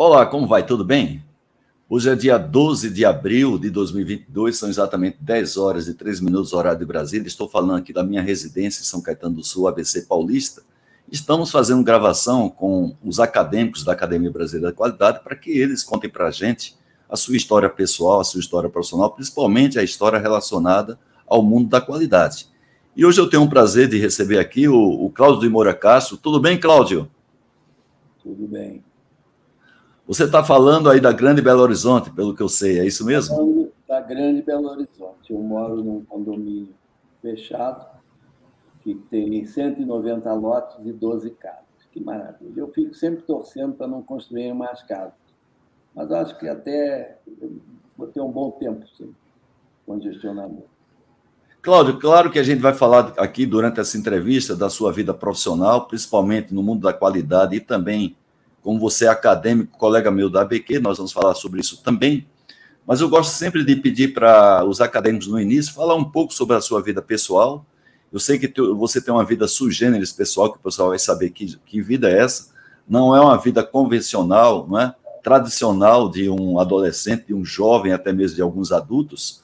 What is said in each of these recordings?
Olá, como vai? Tudo bem? Hoje é dia 12 de abril de 2022, são exatamente 10 horas e 3 minutos, horário de Brasília. Estou falando aqui da minha residência em São Caetano do Sul, ABC Paulista. Estamos fazendo gravação com os acadêmicos da Academia Brasileira da Qualidade para que eles contem para a gente a sua história pessoal, a sua história profissional, principalmente a história relacionada ao mundo da qualidade. E hoje eu tenho um prazer de receber aqui o, o Cláudio de Moura Castro. Tudo bem, Cláudio? Tudo bem. Você está falando aí da Grande Belo Horizonte, pelo que eu sei, é isso mesmo? Falando da Grande Belo Horizonte. Eu moro num condomínio fechado, que tem 190 lotes e 12 casas. Que maravilha. Eu fico sempre torcendo para não construir mais casas. Mas acho que até vou ter um bom tempo, sim, congestionamento. Cláudio, claro que a gente vai falar aqui durante essa entrevista da sua vida profissional, principalmente no mundo da qualidade e também como você é acadêmico, colega meu da ABQ, nós vamos falar sobre isso também. Mas eu gosto sempre de pedir para os acadêmicos no início falar um pouco sobre a sua vida pessoal. Eu sei que você tem uma vida sui generis pessoal, que o pessoal vai saber que, que vida é essa. Não é uma vida convencional, não é? tradicional de um adolescente, de um jovem, até mesmo de alguns adultos.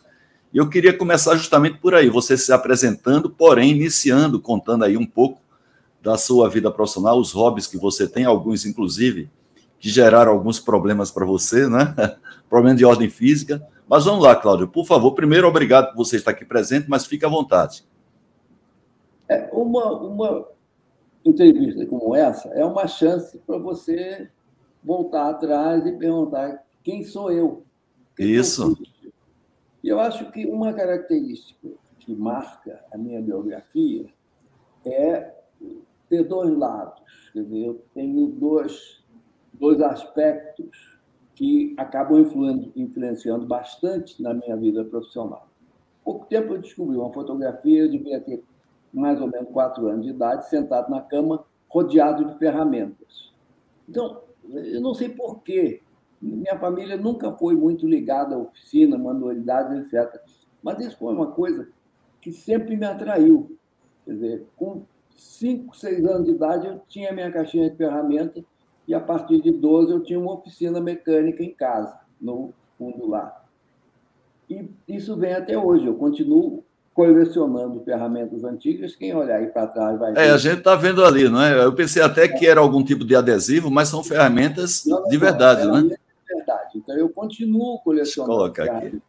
E eu queria começar justamente por aí, você se apresentando, porém iniciando, contando aí um pouco da sua vida profissional, os hobbies que você tem, alguns inclusive que geraram alguns problemas para você, né? Problema de ordem física. Mas vamos lá, Cláudio, por favor. Primeiro, obrigado por você estar aqui presente, mas fique à vontade. É, uma, uma entrevista como essa é uma chance para você voltar atrás e perguntar quem sou eu. Quem Isso. E eu acho que uma característica que marca a minha biografia é ter dois lados. Quer dizer, eu tenho dois, dois aspectos que acabam influenciando bastante na minha vida profissional. Pouco tempo eu descobri uma fotografia, eu devia ter mais ou menos quatro anos de idade, sentado na cama, rodeado de ferramentas. Então, eu não sei porquê. Minha família nunca foi muito ligada à oficina, manualidade, etc. Mas isso foi uma coisa que sempre me atraiu. Quer dizer, com 5, 6 anos de idade, eu tinha minha caixinha de ferramentas e a partir de 12 eu tinha uma oficina mecânica em casa, no fundo lá. E isso vem até hoje. Eu continuo colecionando ferramentas antigas. Quem olhar aí para trás vai ver. É, a gente está vendo ali, não é? Eu pensei até que era algum tipo de adesivo, mas são ferramentas não, não, de verdade, não, é? De verdade. Então, eu continuo colecionando. Deixa eu colocar aqui.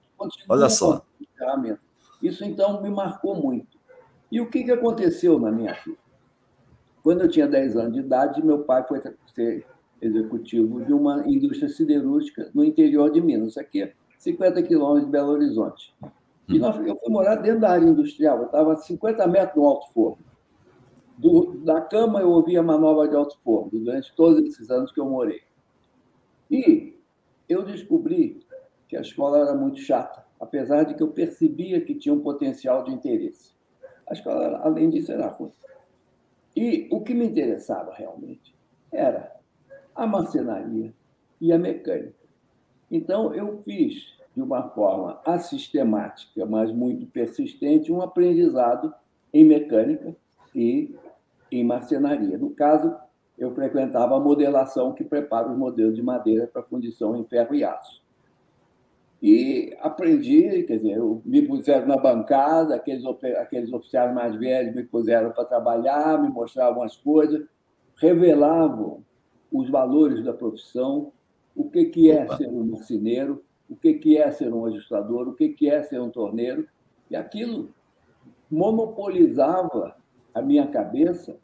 Olha só. Ferramentas. Isso, então, me marcou muito. E o que, que aconteceu na minha vida? Quando eu tinha 10 anos de idade, meu pai foi ser executivo de uma indústria siderúrgica no interior de Minas, aqui 50 quilômetros de Belo Horizonte. E nós, eu fui morar dentro da área industrial, eu estava a 50 metros do alto forno. Do, da cama eu ouvia manobra de alto forno, durante todos esses anos que eu morei. E eu descobri que a escola era muito chata, apesar de que eu percebia que tinha um potencial de interesse. A escola, além disso, era ruim. E o que me interessava realmente era a marcenaria e a mecânica. Então, eu fiz, de uma forma assistemática, mas muito persistente, um aprendizado em mecânica e em marcenaria. No caso, eu frequentava a modelação que prepara os modelos de madeira para fundição em ferro e aço. E aprendi, quer dizer, me puseram na bancada, aqueles, aqueles oficiais mais velhos me puseram para trabalhar, me mostravam as coisas, revelavam os valores da profissão, o que, que é ser um marceneiro, o que, que é ser um ajustador, o que, que é ser um torneiro. E aquilo monopolizava a minha cabeça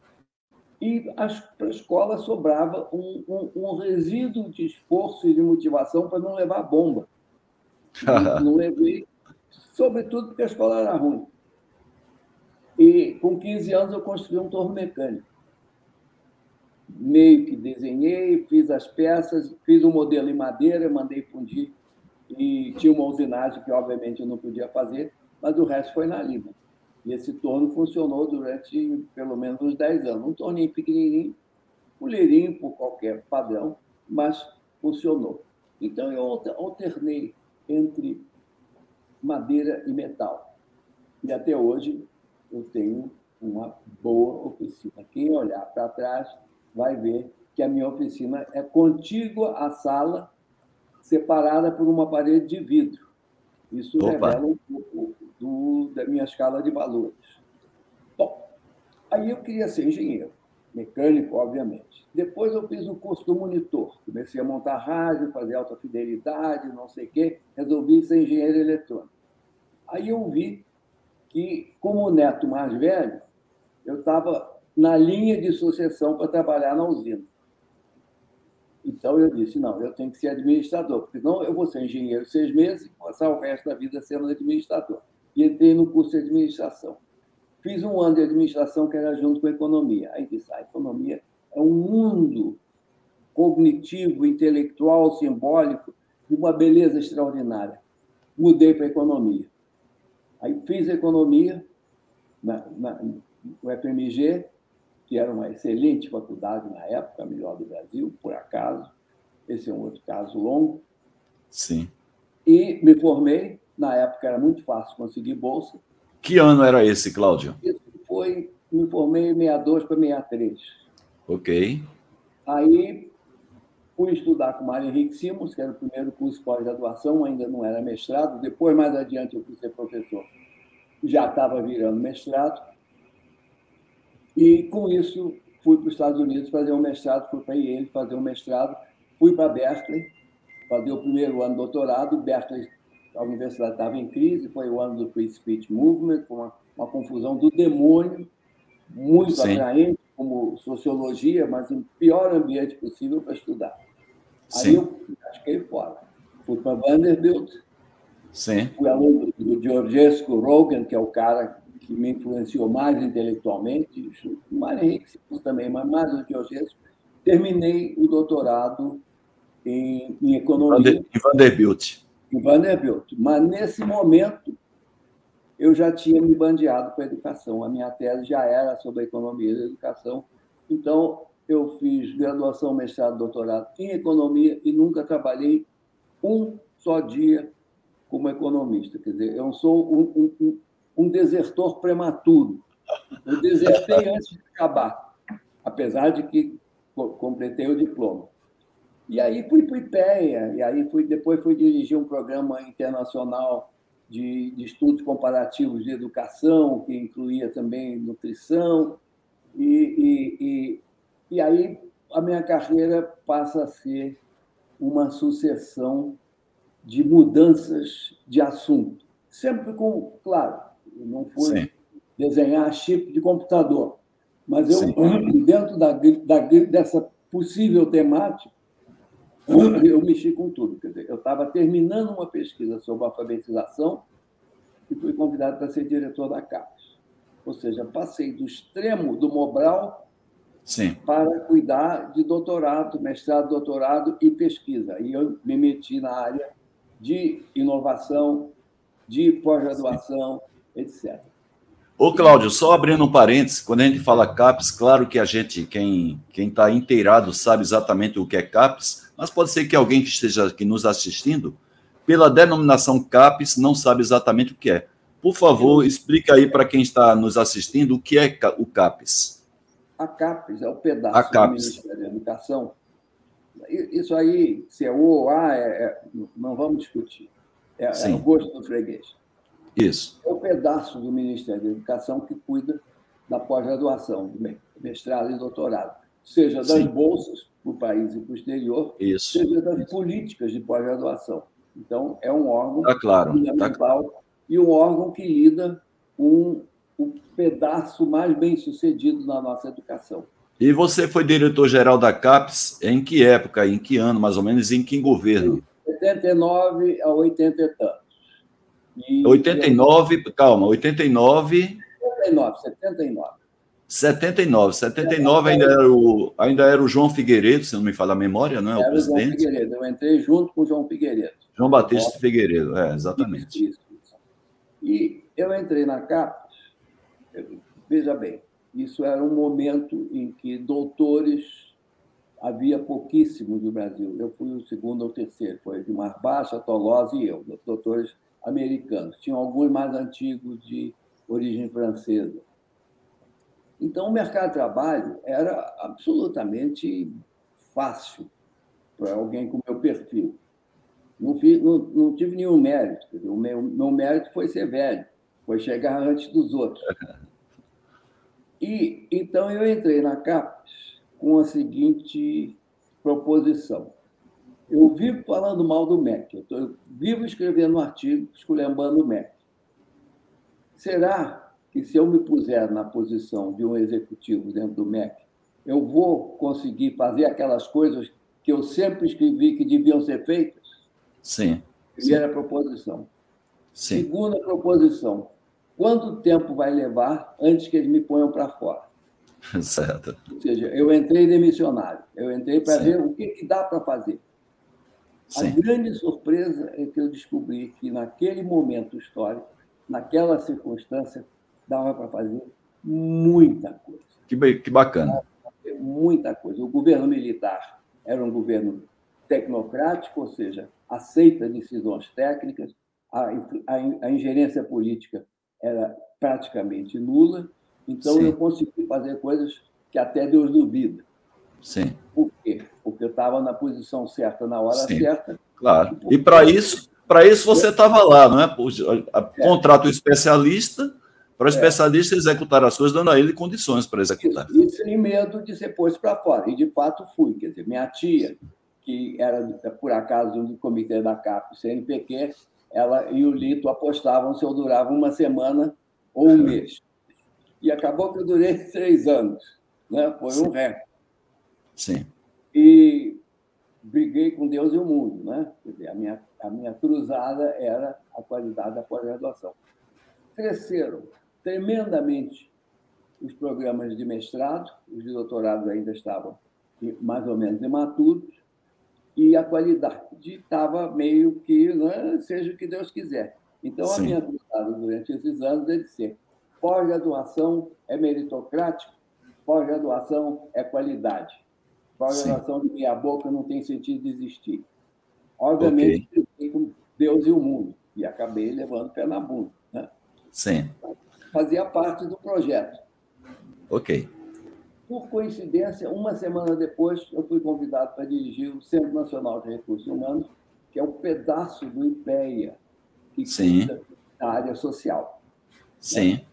e para a escola sobrava um, um, um resíduo de esforço e de motivação para não levar bomba. Não levei, sobretudo porque a escola era ruim. E com 15 anos eu construí um torno mecânico. Meio que desenhei, fiz as peças, fiz um modelo em madeira, mandei fundir. E tinha uma usinagem que, obviamente, eu não podia fazer, mas o resto foi na lima. E esse torno funcionou durante pelo menos uns 10 anos. Um torninho pequenininho, colherinho por qualquer padrão, mas funcionou. Então, eu alternei entre madeira e metal. E até hoje eu tenho uma boa oficina. Quem olhar para trás vai ver que a minha oficina é contígua à sala, separada por uma parede de vidro. Isso Opa. revela um pouco do, da minha escala de valores. Bom, aí eu queria ser engenheiro, mecânico, obviamente. Depois eu fiz o curso do monitor. Comecei a montar rádio, fazer alta fidelidade, não sei o quê. Resolvi ser engenheiro eletrônico. Aí eu vi que, como neto mais velho, eu estava na linha de sucessão para trabalhar na usina. Então eu disse: não, eu tenho que ser administrador, porque senão eu vou ser engenheiro seis meses e passar o resto da vida sendo administrador. E entrei no curso de administração. Fiz um ano de administração que era junto com economia. Aí disse: a economia é um mundo cognitivo, intelectual, simbólico, de uma beleza extraordinária. Mudei para economia. Aí fiz economia na, na, no FMG, que era uma excelente faculdade na época, a melhor do Brasil, por acaso. Esse é um outro caso longo. Sim. E me formei. Na época era muito fácil conseguir bolsa. Que ano era esse, Cláudio? Isso foi, me formei em 62 para 63. Ok. Aí fui estudar com o Mário Henrique Simons, que era o primeiro curso de pós-graduação, ainda não era mestrado. Depois, mais adiante, eu fui ser professor. Já estava virando mestrado. E, com isso, fui para os Estados Unidos fazer um mestrado, fui para Yale fazer um mestrado, fui para Berkeley fazer o primeiro ano de doutorado. Berkeley, a universidade estava em crise, foi o ano do Free Speech Movement, foi uma, uma confusão do demônio, muito Sim. atraente, como sociologia, mas em pior ambiente possível para estudar. Sim. Aí eu fiquei fora. Fui para Vanderbilt, Sim. fui aluno do Georgescu Rogan, que é o cara que me influenciou mais intelectualmente, o Mário Henrique também, mas mais o Georgescu. Terminei o doutorado em, em economia. Em Vanderbilt. Em Vanderbilt. Mas, nesse momento, eu já tinha me bandeado com a educação. A minha tese já era sobre a economia da educação. Então, eu fiz graduação, mestrado, doutorado em economia e nunca trabalhei um só dia como economista. Quer dizer, eu sou um, um, um desertor prematuro. Eu desertei antes de acabar, apesar de que completei o diploma. E aí fui para o IPEA, e aí fui, depois fui dirigir um programa internacional de, de, estudos comparativos de educação, que incluía também nutrição, e, e, e, e aí a minha carreira passa a ser uma sucessão de mudanças de assunto. Sempre com, claro, não fui Sim. desenhar chip de computador, mas eu, Sim. dentro da, da, dessa possível temática, eu mexi com tudo. Quer dizer, eu estava terminando uma pesquisa sobre alfabetização e fui convidado para ser diretor da CAPES. Ou seja, passei do extremo do Mobral Sim. para cuidar de doutorado, mestrado, doutorado e pesquisa. E eu me meti na área de inovação, de pós-graduação, etc. Ô, Cláudio, só abrindo um parênteses, quando a gente fala CAPES, claro que a gente, quem está inteirado, sabe exatamente o que é CAPES, mas pode ser que alguém que esteja aqui nos assistindo, pela denominação CAPES, não sabe exatamente o que é. Por favor, explica aí para quem está nos assistindo o que é o CAPES. A CAPES é o pedaço a CAPES. do Ministério da Educação. Isso aí, se é O ou A, é, é, não vamos discutir. É, é o gosto do freguês. Isso. É o pedaço do Ministério da Educação que cuida da pós-graduação, mestrado e doutorado, seja das Sim. bolsas para o país e para o exterior, Isso. seja das políticas de pós-graduação. Então, é um órgão tá claro, fundamental tá e um órgão que lida com o pedaço mais bem sucedido na nossa educação. E você foi diretor-geral da CAPES em que época, em que ano, mais ou menos, em que governo? 79 a 80 e tantos. E 89, calma, 89... 79, 79. 79, 79 ainda era, o, ainda era o João Figueiredo, se não me falha a memória, não é? Era o presidente. João Figueiredo, eu entrei junto com o João Figueiredo. João Batista Figueiredo, é, exatamente. Isso, isso. E eu entrei na CAPES, veja bem, isso era um momento em que doutores havia pouquíssimos no Brasil. Eu fui o segundo ou terceiro, foi Edmar Baixa, Tolosa e eu, doutores americanos. Tinham alguns mais antigos de origem francesa. Então, o mercado de trabalho era absolutamente fácil para alguém com meu perfil. Não, fiz, não, não tive nenhum mérito. O meu, meu mérito foi ser velho, foi chegar antes dos outros. E então eu entrei na CAPES com a seguinte proposição. Eu vivo falando mal do MEC, eu, tô, eu vivo escrevendo um artigo esculhambando o MEC. Será que se eu me puser na posição de um executivo dentro do MEC, eu vou conseguir fazer aquelas coisas que eu sempre escrevi que deviam ser feitas? Sim. Primeira sim. proposição. Sim. Segunda proposição. Quanto tempo vai levar antes que eles me ponham para fora? Certo. Ou seja, eu entrei demissionário. Eu entrei para ver o que, que dá para fazer. Sim. A grande surpresa é que eu descobri que naquele momento histórico, naquela circunstância, dava para fazer muita coisa. Que, que bacana. Muita coisa. O governo militar era um governo tecnocrático, ou seja, aceita decisões técnicas, a, a, a ingerência política era praticamente nula, então Sim. eu consegui fazer coisas que até Deus duvida. Sim. Por quê? Porque eu estava na posição certa, na hora Sim. certa. Claro. E para isso, para isso você estava lá, não é? é. Contrato especialista para o é. especialista executar as coisas, dando a ele condições para executar. E sem medo de ser posto para fora. E de fato fui. Quer dizer, minha tia, que era por acaso do comitê da CAP, CNPq, ela e o Lito apostavam se eu durava uma semana ou um mês. E acabou que eu durei três anos. Né? Foi um recorde. Sim. E briguei com Deus e o mundo. Né? Dizer, a, minha, a minha cruzada era a qualidade da pós-graduação. Cresceram tremendamente os programas de mestrado, os de doutorado ainda estavam mais ou menos imaturos, e a qualidade estava meio que, né, seja o que Deus quiser. Então, Sim. a minha cruzada durante esses anos é de ser pós-graduação é meritocrático, pós-graduação é qualidade. Pós-graduação de meia boca não tem sentido de existir. Obviamente, okay. com Deus e o mundo, e acabei levando pé na bunda. Né? Sim. Fazia parte do projeto. Ok. Por coincidência, uma semana depois, eu fui convidado para dirigir o Centro Nacional de Recursos Humanos, que é um pedaço do IPEA, que Sim. na área social. Sim. Né?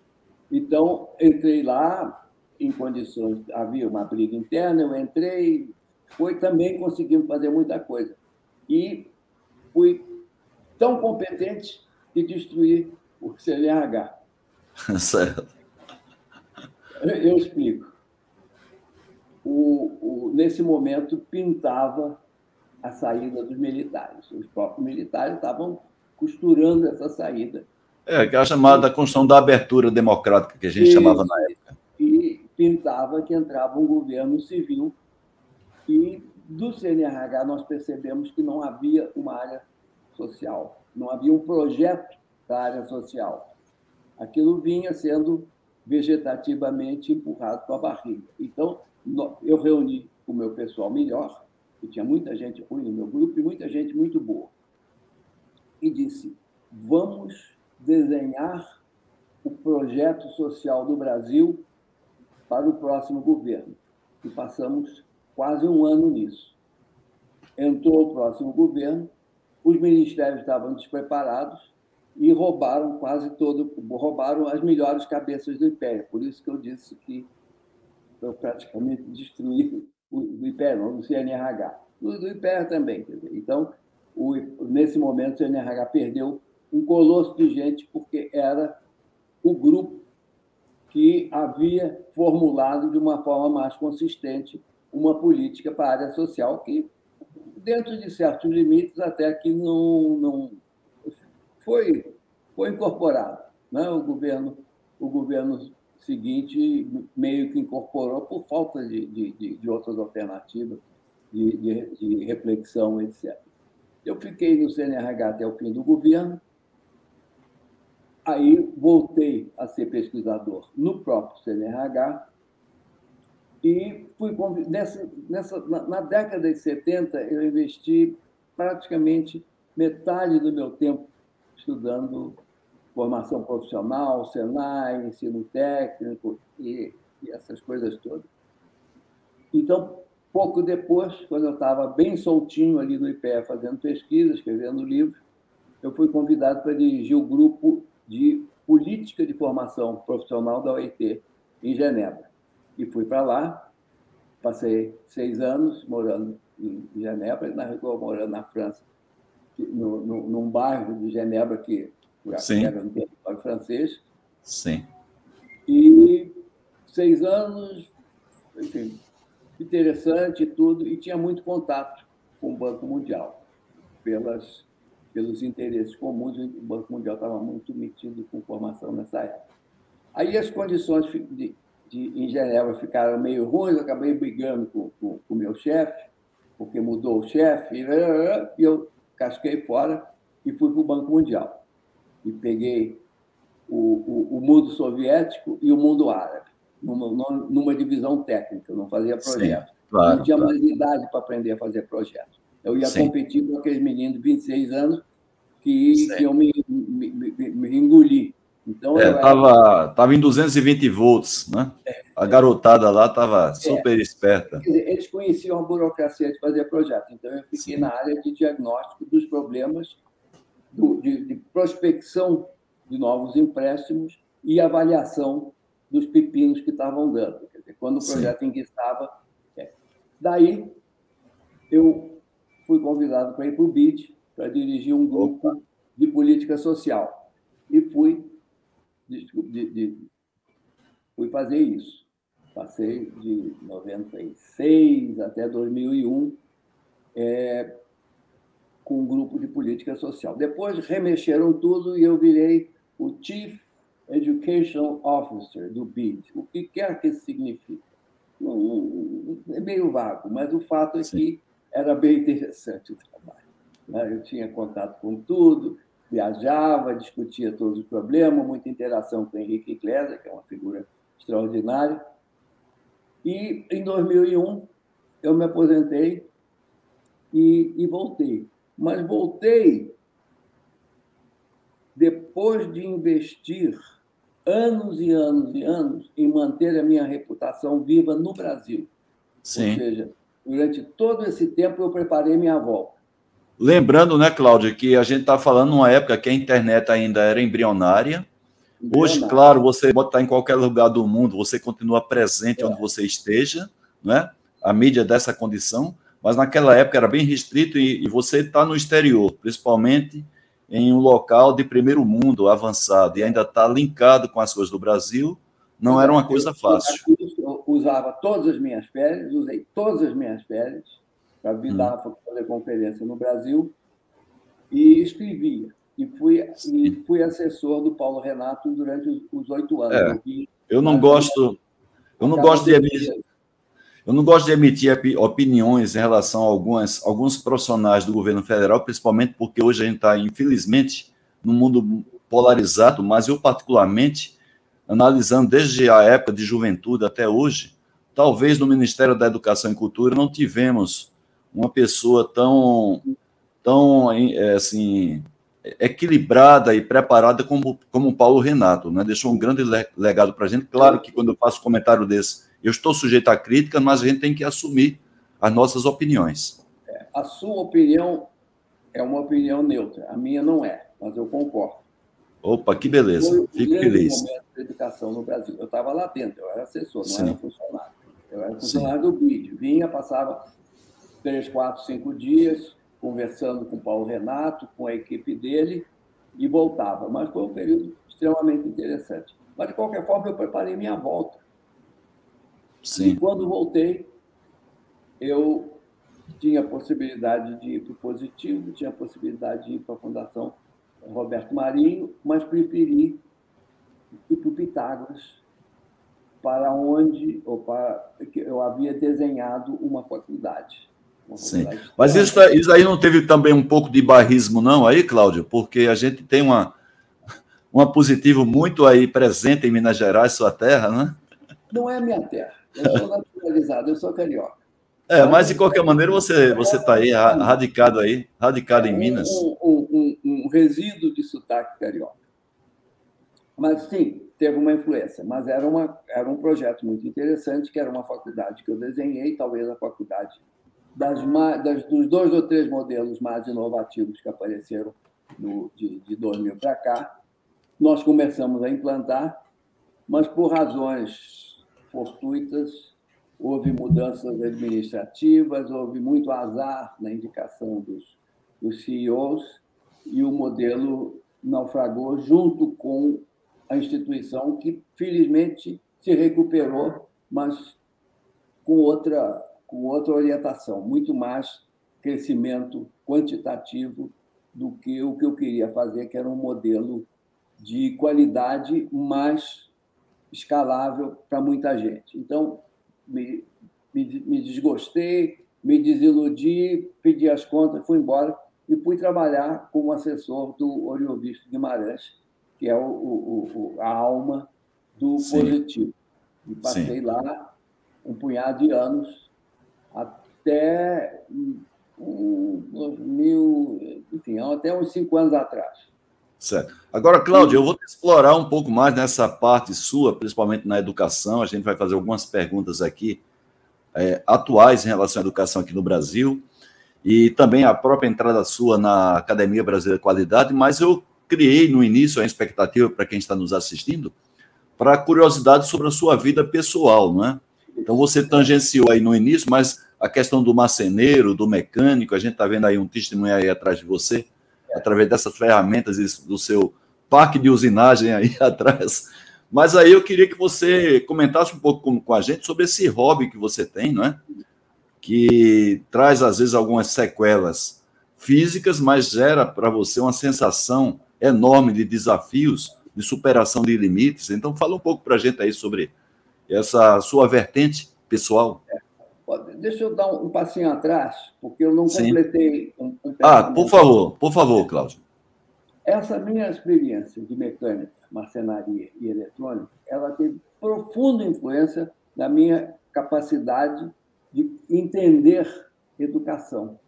Então, entrei lá em condições, havia uma briga interna, eu entrei, foi também conseguimos fazer muita coisa. E fui tão competente que destruí o CNH. Certo. Eu explico o, o, nesse momento, pintava a saída dos militares. Os próprios militares estavam costurando essa saída. É, que é a chamada Constituição da Abertura Democrática, que a gente chamava na época. Pintava que entrava um governo civil. E do CNRH nós percebemos que não havia uma área social, não havia um projeto da área social. Aquilo vinha sendo vegetativamente empurrado com a barriga. Então, eu reuni o meu pessoal melhor, e tinha muita gente ruim no meu grupo e muita gente muito boa, e disse: vamos desenhar o projeto social do Brasil para o próximo governo. E passamos quase um ano nisso. Entrou o próximo governo, os ministérios estavam despreparados e roubaram quase todo, roubaram as melhores cabeças do império. Por isso que eu disse que eu praticamente destruí o, IPER, não, do CNRH. Do, do IPER também. Então, o, nesse momento, o CNRH perdeu um colosso de gente, porque era o grupo que havia formulado de uma forma mais consistente uma política para a área social que, dentro de certos limites, até que não, não foi, foi incorporado. Né? O, governo, o governo seguinte meio que incorporou por falta de, de, de outras alternativas de, de, de, reflexão, etc. Eu fiquei no CNRH até o fim do governo, aí voltei a ser pesquisador no próprio CNRH e fui nessa, nessa na, na década de 70 eu investi praticamente metade do meu tempo estudando formação profissional, Senai, ensino técnico e, e essas coisas todas. Então, pouco depois, quando eu estava bem soltinho ali no IPE fazendo pesquisa, escrevendo livros, eu fui convidado para dirigir o grupo de política de formação profissional da OIT em Genebra. E fui para lá, passei seis anos morando em Genebra, na morando na França, no, no, num bairro de Genebra que Sim. era no território francês. Sim. E seis anos, enfim, interessante e tudo, e tinha muito contato com o Banco Mundial, pelas, pelos interesses comuns, o Banco Mundial estava muito metido com formação nessa época. Aí as condições de, de, em Genebra ficaram meio ruins, eu acabei brigando com o meu chefe, porque mudou o chefe, e eu casquei fora e fui para o Banco Mundial. E peguei o, o, o, mundo soviético e o mundo árabe, numa, numa divisão técnica, eu não fazia projeto. Sim, claro, não tinha claro. mais idade para aprender a fazer projeto. Eu ia Sim. competir com aqueles meninos de 26 anos que, que iam me, me, me, me engolir. Então, é, tava, era... tava em 220 volts, né? É, a garotada lá estava é. super é. esperta. Dizer, eles conheciam a burocracia de fazer projeto, então eu fiquei Sim. na área de diagnóstico dos problemas do, de, de, prospecção de novos empréstimos e avaliação dos pepinos que estavam dando. Quer dizer, quando o projeto enguiçava. É. Daí, eu fui convidado para ir para o BID, para dirigir um grupo de política social. E fui de, de, de, fui fazer isso. Passei de 96 até 2001 é, com um grupo de política social. Depois remexeram tudo e eu virei o Chief Education Officer do BID. O que quer que isso signifique? É meio vago, mas o fato é Sim. que era bem interessante o trabalho. Né? Eu tinha contato com tudo, viajava, discutia todos os problemas, muita interação com Henrique Iglesias, que é uma figura extraordinária. E em 2001 eu me aposentei e, e voltei. Mas voltei depois de investir anos e anos e anos em manter a minha reputação viva no Brasil. Sim. Ou seja, durante todo esse tempo eu preparei minha volta. Lembrando, né, Cláudia, que a gente está falando numa época que a internet ainda era embrionária. Hoje, claro, você pode estar em qualquer lugar do mundo, você continua presente é. onde você esteja, né? A mídia dessa condição, mas naquela época era bem restrito e, e você está no exterior, principalmente em um local de primeiro mundo avançado e ainda está linkado com as coisas do Brasil, não era uma coisa fácil. Usava todas as minhas férias, usei todas as minhas férias para vir hum. dar fazer conferência no Brasil e escrevia. E fui, e fui assessor do Paulo Renato durante os oito anos. É, eu não gosto, eu não gosto de emitir, eu não gosto de emitir opiniões em relação a algumas, alguns profissionais do governo federal, principalmente porque hoje a gente está, infelizmente, num mundo polarizado, mas eu, particularmente, analisando desde a época de juventude até hoje, talvez no Ministério da Educação e Cultura não tivemos uma pessoa tão, tão é, assim, equilibrada e preparada como, como Paulo Renato, né? Deixou um grande legado para a gente. Claro que quando eu faço comentário desse, eu estou sujeito à crítica, mas a gente tem que assumir as nossas opiniões. É, a sua opinião é uma opinião neutra, a minha não é, mas eu concordo. Opa, que beleza. Foi Fico feliz. da educação no Brasil. Eu estava lá dentro, eu era assessor, não Sim. era funcionário. Eu era funcionário Sim. do BID. Vinha, passava três, quatro, cinco dias, conversando com o Paulo Renato, com a equipe dele, e voltava. Mas foi um período extremamente interessante. Mas, de qualquer forma, eu preparei minha volta. Sim. E quando voltei, eu tinha a possibilidade de ir para o Positivo, tinha a possibilidade de ir para a Fundação Roberto Marinho, mas preferi ir para o Pitágoras, para onde ou para, eu havia desenhado uma faculdade. Sim. Mas isso, isso aí não teve também um pouco de barrismo, não, aí, Cláudio? Porque a gente tem uma, uma positivo muito aí presente em Minas Gerais, sua terra, né? Não é minha terra. Eu sou naturalizado, eu sou carioca. É, mas de qualquer maneira você você está aí radicado aí, radicado em Minas. Um, um resíduo de sotaque carioca. Mas, sim, teve uma influência. Mas era, uma, era um projeto muito interessante, que era uma faculdade que eu desenhei, talvez a faculdade das, das dos dois ou três modelos mais inovativos que apareceram no, de, de 2000 para cá. Nós começamos a implantar, mas por razões fortuitas, houve mudanças administrativas, houve muito azar na indicação dos, dos CEOs e o modelo naufragou junto com a instituição que, felizmente, se recuperou, mas com outra, com outra orientação, muito mais crescimento quantitativo do que o que eu queria fazer, que era um modelo de qualidade mais escalável para muita gente. Então, me, me, me desgostei, me desiludi, pedi as contas, fui embora e fui trabalhar como assessor do Oriovisto Guimarães, que é o, o, o, a alma do Sim. positivo. E passei Sim. lá um punhado de anos, até um, mil, enfim, até uns cinco anos atrás. Certo. Agora, Cláudio, eu vou explorar um pouco mais nessa parte sua, principalmente na educação. A gente vai fazer algumas perguntas aqui é, atuais em relação à educação aqui no Brasil e também a própria entrada sua na Academia Brasileira de Qualidade, mas eu criei no início a expectativa para quem está nos assistindo para curiosidade sobre a sua vida pessoal, não é? Então você tangenciou aí no início, mas a questão do marceneiro, do mecânico, a gente está vendo aí um testemunho aí atrás de você, através dessas ferramentas do seu parque de usinagem aí atrás. Mas aí eu queria que você comentasse um pouco com, com a gente sobre esse hobby que você tem, não é? Que traz às vezes algumas sequelas físicas, mas gera para você uma sensação enorme de desafios, de superação de limites. Então, fala um pouco para a gente aí sobre essa sua vertente pessoal. Deixa eu dar um passinho atrás, porque eu não completei um, um Ah, por favor, por favor, Cláudio. Essa minha experiência de mecânica, marcenaria e eletrônica, ela teve profunda influência na minha capacidade de entender educação.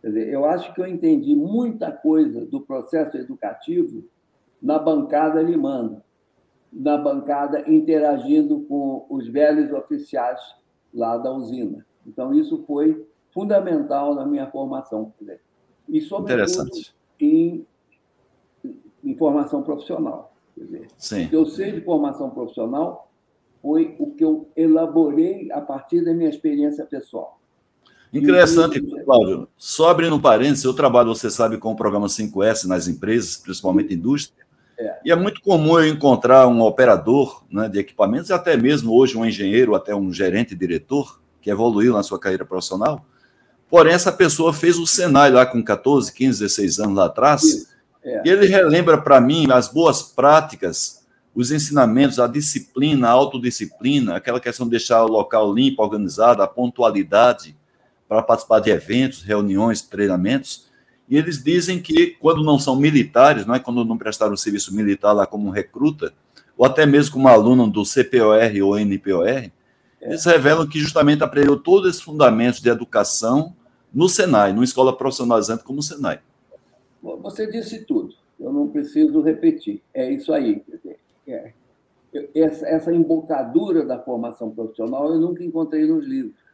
Quer dizer, eu acho que eu entendi muita coisa do processo educativo na bancada limando, na bancada interagindo com os velhos oficiais lá da usina. Então, isso foi fundamental na minha formação. E, sobretudo, em, em formação profissional. Quer dizer, Sim. O que eu sei de formação profissional foi o que eu elaborei a partir da minha experiência pessoal. Interessante, Cláudio. Só abrindo um parênteses, eu trabalho, você sabe, com o programa 5S nas empresas, principalmente indústria, é. e é muito comum eu encontrar um operador né, de equipamentos, e até mesmo hoje um engenheiro, até um gerente, diretor, que evoluiu na sua carreira profissional, porém essa pessoa fez o Senai lá com 14, 15, 16 anos lá atrás, é. e ele relembra para mim as boas práticas, os ensinamentos, a disciplina, a autodisciplina, aquela questão de deixar o local limpo, organizado, a pontualidade, para participar de eventos, reuniões, treinamentos, e eles dizem que quando não são militares, não é quando não prestaram serviço militar lá como recruta, ou até mesmo como aluno do CPOR ou NPOR, é. eles revelam que justamente aprendeu todos esses fundamentos de educação no Senai, numa escola profissionalizante como o Senai. Você disse tudo, eu não preciso repetir. É isso aí. É. Essa, essa embocadura da formação profissional eu nunca encontrei nos livros.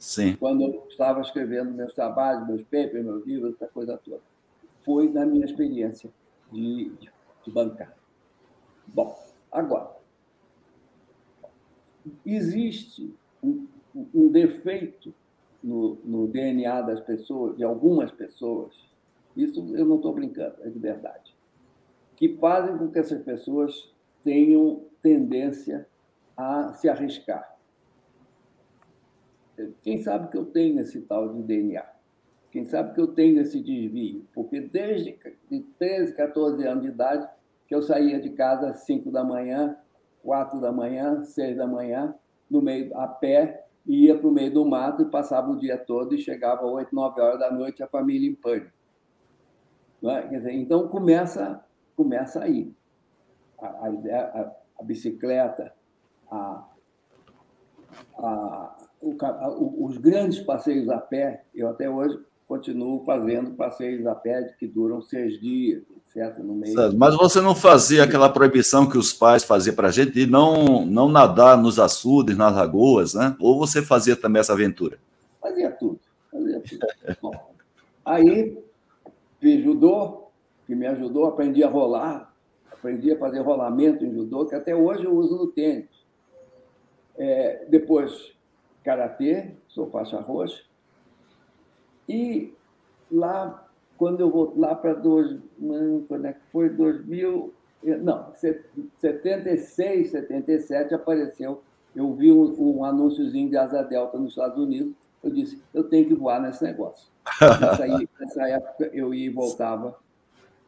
Sim. quando eu estava escrevendo meus trabalhos, meus papers, meus livros, essa coisa toda. Foi da minha experiência de, de, bancada. Bom, agora, existe um, um defeito no, no, DNA das pessoas, de algumas pessoas, isso eu não estou brincando, é de verdade, que fazem com que essas pessoas tenham tendência a se arriscar. Quem sabe que eu tenho esse tal de DNA? Quem sabe que eu tenho esse desvio? Porque desde 13, 14 anos de idade, que eu saía de casa às 5 da manhã, 4 da manhã, 6 da manhã, no meio a pé, ia para o meio do mato e passava o dia todo e chegava às 8, 9 horas da noite a família em pânico. É? Dizer, então começa, começa aí. A, a, a, bicicleta, a, a, o, os grandes passeios a pé, eu até hoje continuo fazendo passeios a pé que duram seis dias, etc. No meio. Certo. Mas você não fazia aquela proibição que os pais faziam para a gente de não, não nadar nos açudes, nas lagoas, né? Ou você fazia também essa aventura? Fazia tudo. Fazia tudo. Bom, aí fiz judô, que me ajudou, aprendi a rolar, aprendi a fazer rolamento em judô, que até hoje eu uso no tênis. É, depois, karatê, sou faixa roxa. E lá, quando eu vou lá para dois, quando é que foi 2000, não, 76, 77 apareceu, eu vi um, um anúnciozinho de asa delta nos Estados Unidos, eu disse, eu tenho que voar nesse negócio. nessa, nessa época eu ia e voltava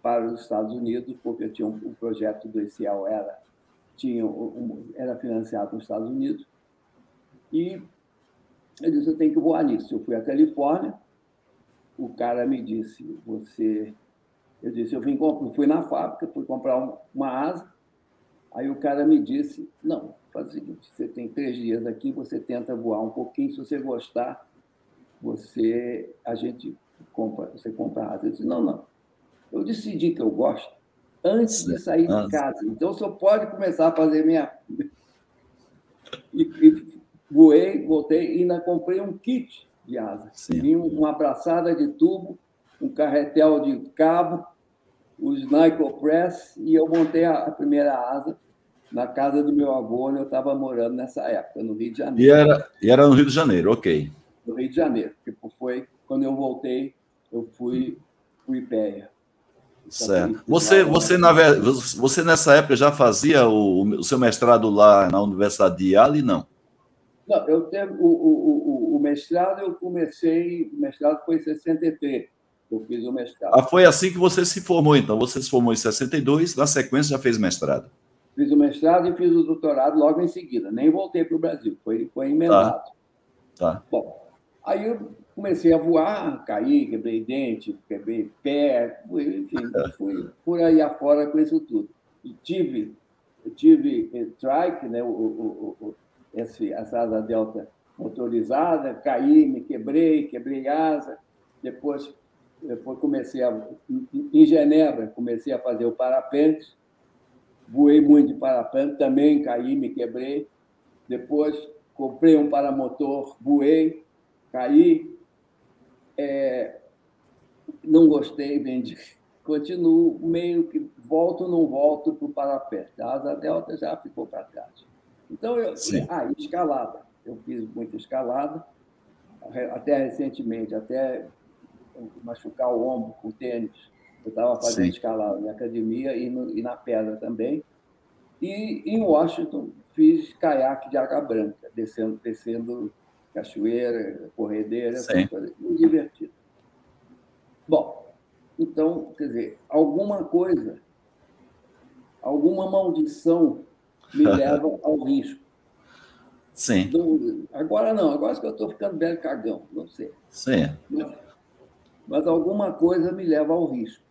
para os Estados Unidos, porque tinha um, um projeto do ICL era tinha um, era financiado nos Estados Unidos e eu disse eu tenho que voar nisso. Eu fui à Califórnia, o cara me disse você, eu disse eu vim fui na fábrica, fui comprar uma asa, aí o cara me disse não faz o seguinte, você tem três dias aqui, você tenta voar um pouquinho, se você gostar, você a gente compra, você compra a asa. Eu disse não não eu decidi que eu gosto antes de sair de casa. Então, só pode começar a fazer minha. E, e voei, voltei e ainda comprei um kit de asa. Sim. uma abraçada de tubo, um carretel de cabo, os Nyco Press, e eu montei a, primeira asa na casa do meu avô, onde eu estava morando nessa época, no Rio de Janeiro. E era, e era no Rio de Janeiro, ok. No Rio de Janeiro. Tipo, foi quando eu voltei, eu fui para o IPEA. Certo. Você, você, na, você nessa época já fazia o, o seu mestrado lá na Universidade de Yale, não? Não, eu tenho, o, o, o, mestrado eu comecei, o mestrado foi em 63, eu fiz o mestrado. Ah, foi assim que você se formou, então. Você se formou em 62, na sequência já fez mestrado. Fiz o mestrado e fiz o doutorado logo em seguida. Nem voltei para o Brasil, foi, foi emendado. Tá. tá. Bom, aí eu comecei a voar, caí, quebrei dente, quebrei pé, enfim, fui por aí afora com isso tudo. E tive, tive eh, trike, né, o, o, o, esse, essa asa delta motorizada, caí, me quebrei, quebrei asa, depois, depois comecei a, em Genebra, comecei a fazer o parapente, voei muito de parapente, também caí, me quebrei, depois comprei um paramotor, voei, caí, é, não gostei, vendi. Continuo meio que volto, não volto para o parapente. A asa delta já ficou para trás. Então, eu, Sim. ah, escalada. Eu fiz muita escalada, até recentemente, até machucar o ombro com tênis. Eu estava fazendo Sim. escalada na academia e, no, e, na pedra também. E em Washington fiz caiaque de água branca, descendo, descendo cachoeira, corredeira, muito divertido. Bom, então, quer dizer, alguma coisa, alguma maldição me leva ao risco. Sim. Então, agora não, agora que eu estou ficando velho cagão, não sei. Sim. Mas, mas alguma coisa me leva ao risco.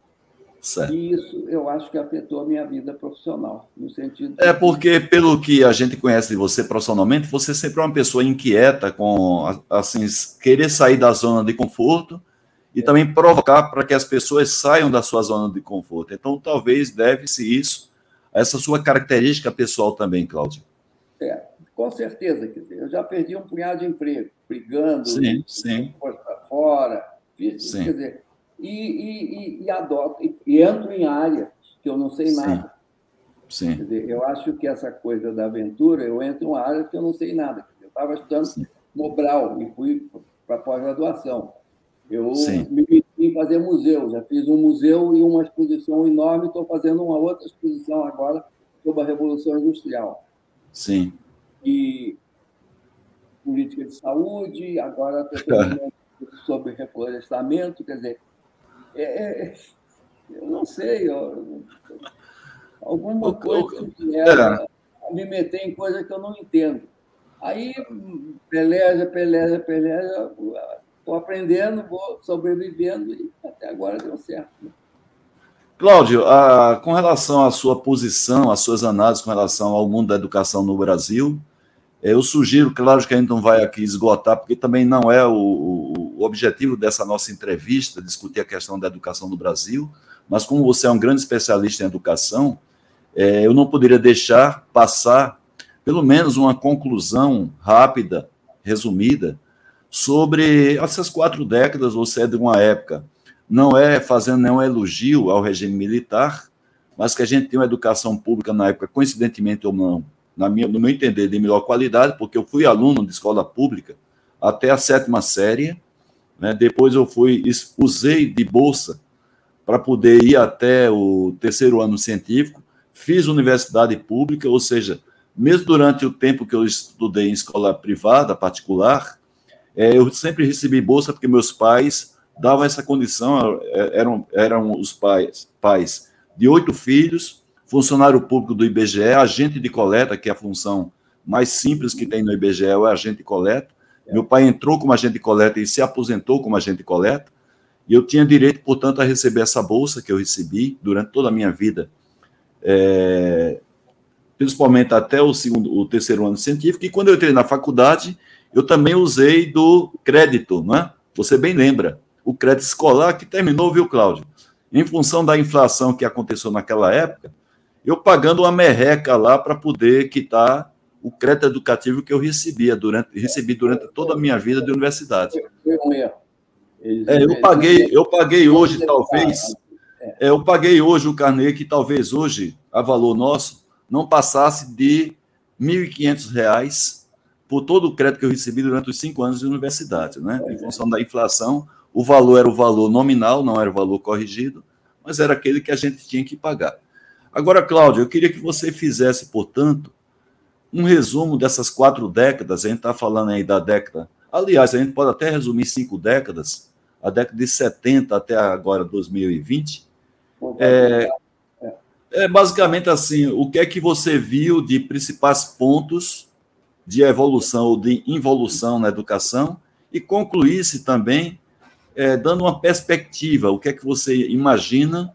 Certo. E isso eu acho que afetou a minha vida profissional, no sentido. É porque, pelo que a gente conhece de você profissionalmente, você sempre é uma pessoa inquieta, com assim, querer sair da zona de conforto e é. também provocar para que as pessoas saiam da sua zona de conforto. Então, talvez deve-se isso a essa sua característica pessoal também, Cláudio. É, com certeza. Quer dizer, eu já perdi um punhado de emprego, brigando, sim, sim. fora. Fiz, sim. Quer dizer, e, e, e adoto, e, e, entro em área que eu não sei Sim. nada. Sim. Dizer, eu acho que essa coisa da aventura, eu entro em uma área que eu não sei nada. Eu estava estudando Sim. Mobral e fui para pós-graduação. Eu Sim. me meti em fazer museu, já fiz um museu e uma exposição enorme, estou fazendo uma outra exposição agora sobre a Revolução Industrial. Sim. E política de saúde, agora estou sobre reflorestamento, quer dizer, é, é, eu não sei, eu, alguma coisa que me leva a me meter em coisa que eu não entendo. Aí, peleja, peleja, peleja, estou aprendendo, vou sobrevivendo e até agora deu certo. Cláudio, a, com relação à sua posição, às suas análises com relação ao mundo da educação no Brasil, eu sugiro, claro que a gente não vai aqui esgotar, porque também não é o, o, objetivo dessa nossa entrevista, discutir a questão da educação no Brasil, mas como você é um grande especialista em educação, é, eu não poderia deixar passar pelo menos uma conclusão rápida, resumida, sobre essas quatro décadas, você é de uma época, não é fazendo nenhum elogio ao regime militar, mas que a gente tem uma educação pública na época, coincidentemente ou não, na minha, no meu entender, de melhor qualidade, porque eu fui aluno de escola pública até a sétima série, né? depois eu fui, usei de bolsa para poder ir até o terceiro ano científico, fiz universidade pública, ou seja, mesmo durante o tempo que eu estudei em escola privada, particular, é, eu sempre recebi bolsa porque meus pais davam essa condição, é, eram, eram os pais, pais de oito filhos, funcionário público do IBGE, agente de coleta, que é a função mais simples que tem no IBGE, é agente de coleta. Meu pai entrou como agente de coleta e se aposentou como agente de coleta, e eu tinha direito, portanto, a receber essa bolsa que eu recebi durante toda a minha vida, é, principalmente até o, segundo, o terceiro ano científico, e quando eu entrei na faculdade, eu também usei do crédito, não é? Você bem lembra, o crédito escolar que terminou, viu, Cláudio? Em função da inflação que aconteceu naquela época, eu pagando uma merreca lá para poder quitar o crédito educativo que eu recebia durante, recebi durante toda a minha vida de universidade. É, eu paguei, eu paguei hoje, talvez, é, eu paguei hoje o carnê que talvez hoje, a valor nosso, não passasse de R$ 1.500 por todo o crédito que eu recebi durante os cinco anos de universidade, né? Em função da inflação, o valor era o valor nominal, não era o valor corrigido, mas era aquele que a gente tinha que pagar. Agora, Cláudio, eu queria que você fizesse, portanto, um resumo dessas quatro décadas. A gente está falando aí da década. Aliás, a gente pode até resumir cinco décadas, a década de 70 até agora 2020. É, é basicamente assim: o que é que você viu de principais pontos de evolução ou de involução na educação e concluísse também é, dando uma perspectiva, o que é que você imagina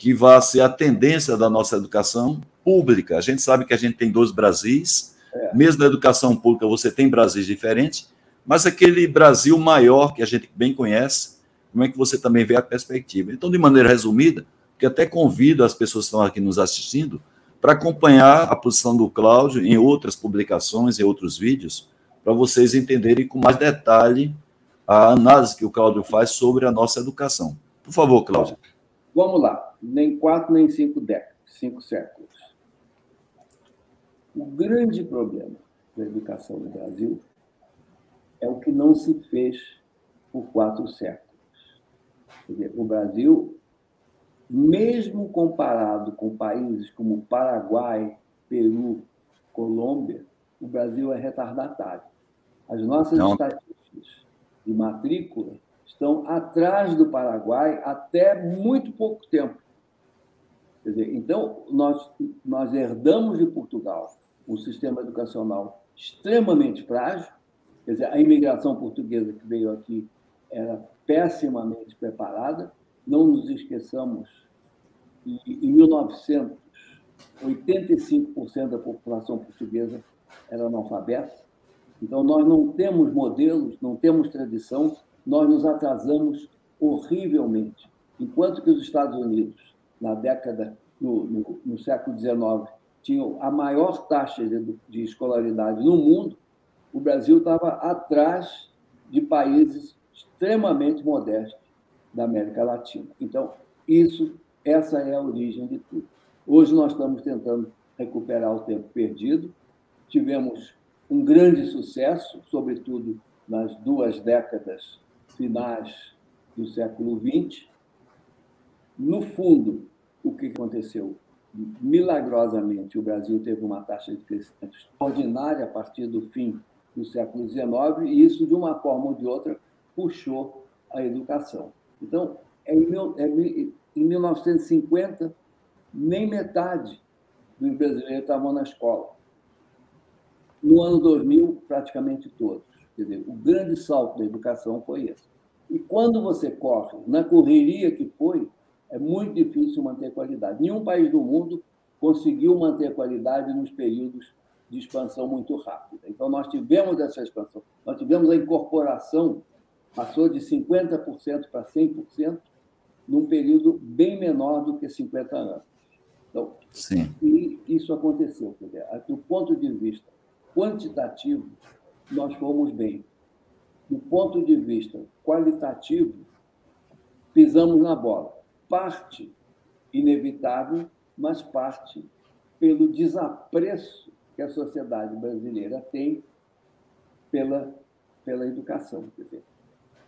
que vai ser a tendência da nossa educação pública. A gente sabe que a gente tem dois Brasis, é. mesmo na educação pública você tem Brasis diferentes, mas aquele Brasil maior que a gente bem conhece, como é que você também vê a perspectiva? Então, de maneira resumida, que até convido as pessoas que estão aqui nos assistindo para acompanhar a posição do Cláudio em outras publicações e outros vídeos, para vocês entenderem com mais detalhe a análise que o Cláudio faz sobre a nossa educação. Por favor, Cláudio. Vamos lá. Nem quatro, nem cinco décadas, cinco séculos. O grande problema da educação no Brasil é o que não se fez por quatro séculos. Dizer, o Brasil mesmo comparado com países como Paraguai, Peru, Colômbia, o Brasil é retardatário. As nossas Não. estatísticas de matrícula estão atrás do Paraguai até muito pouco tempo. Dizer, então, nós, nós herdamos de Portugal um sistema educacional extremamente frágil. Quer dizer, a imigração portuguesa que veio aqui era pessimamente preparada. Não nos esqueçamos em 1900, 85% da população portuguesa era analfabeta. Então, nós não temos modelos, não temos tradição, nós nos atrasamos horrivelmente. Enquanto que os Estados Unidos, na década, no, no, no século XIX, tinham a maior taxa de, de escolaridade no mundo, o Brasil estava atrás de países extremamente modestos da América Latina. Então, isso essa é a origem de tudo. Hoje nós estamos tentando recuperar o tempo perdido. Tivemos um grande sucesso, sobretudo nas duas décadas finais do século XX. No fundo, o que aconteceu? Milagrosamente, o Brasil teve uma taxa de crescimento extraordinária a partir do fim do século XIX, e isso, de uma forma ou de outra, puxou a educação. Então, é, é em 1950, nem metade dos brasileiros estavam na escola. No ano 2000, praticamente todos. Quer dizer, o grande salto da educação foi esse. E quando você corre, na correria que foi, é muito difícil manter qualidade. Nenhum país do mundo conseguiu manter qualidade nos períodos de expansão muito rápida. Então, nós tivemos essa expansão. Nós tivemos a incorporação, passou de 50% para 100%, num período bem menor do que 50 anos. Então, Sim. E isso aconteceu. Dizer, do ponto de vista quantitativo, nós fomos bem. Do ponto de vista qualitativo, pisamos na bola. Parte inevitável, mas parte pelo desapreço que a sociedade brasileira tem pela, pela educação.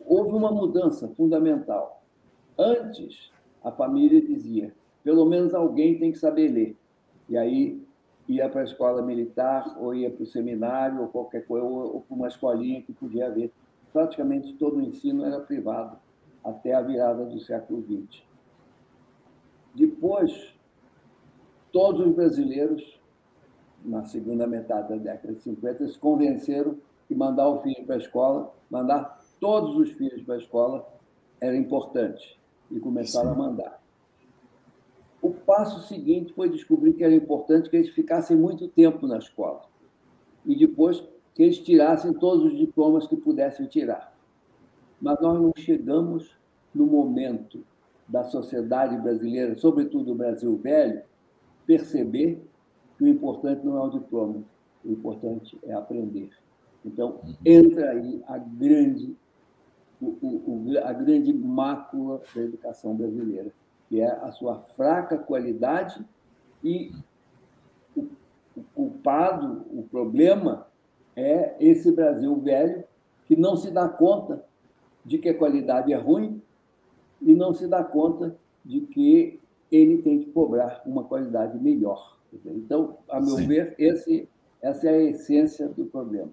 Houve uma mudança fundamental. Antes, a família dizia: pelo menos alguém tem que saber ler. E aí ia para a escola militar, ou ia para o seminário, ou qualquer coisa, ou, para uma escolinha que podia haver. Praticamente todo o ensino era privado, até a virada do século XX. Depois, todos os brasileiros, na segunda metade da década de 50, se convenceram que mandar o filho para a escola, mandar todos os filhos para a escola, era importante. E começaram Sim. a mandar. O passo seguinte foi descobrir que era importante que eles ficassem muito tempo na escola. E depois que eles tirassem todos os diplomas que pudessem tirar. Mas nós não chegamos no momento da sociedade brasileira, sobretudo o Brasil velho, perceber que o importante não é o diploma, o importante é aprender. Então, entra aí a grande, o, o, a grande mácula da educação brasileira que é a sua fraca qualidade, e o, o culpado, o problema, é esse Brasil velho que não se dá conta de que a qualidade é ruim e não se dá conta de que ele tem que cobrar uma qualidade melhor. Então, a meu Sim. ver, esse, essa é a essência do problema.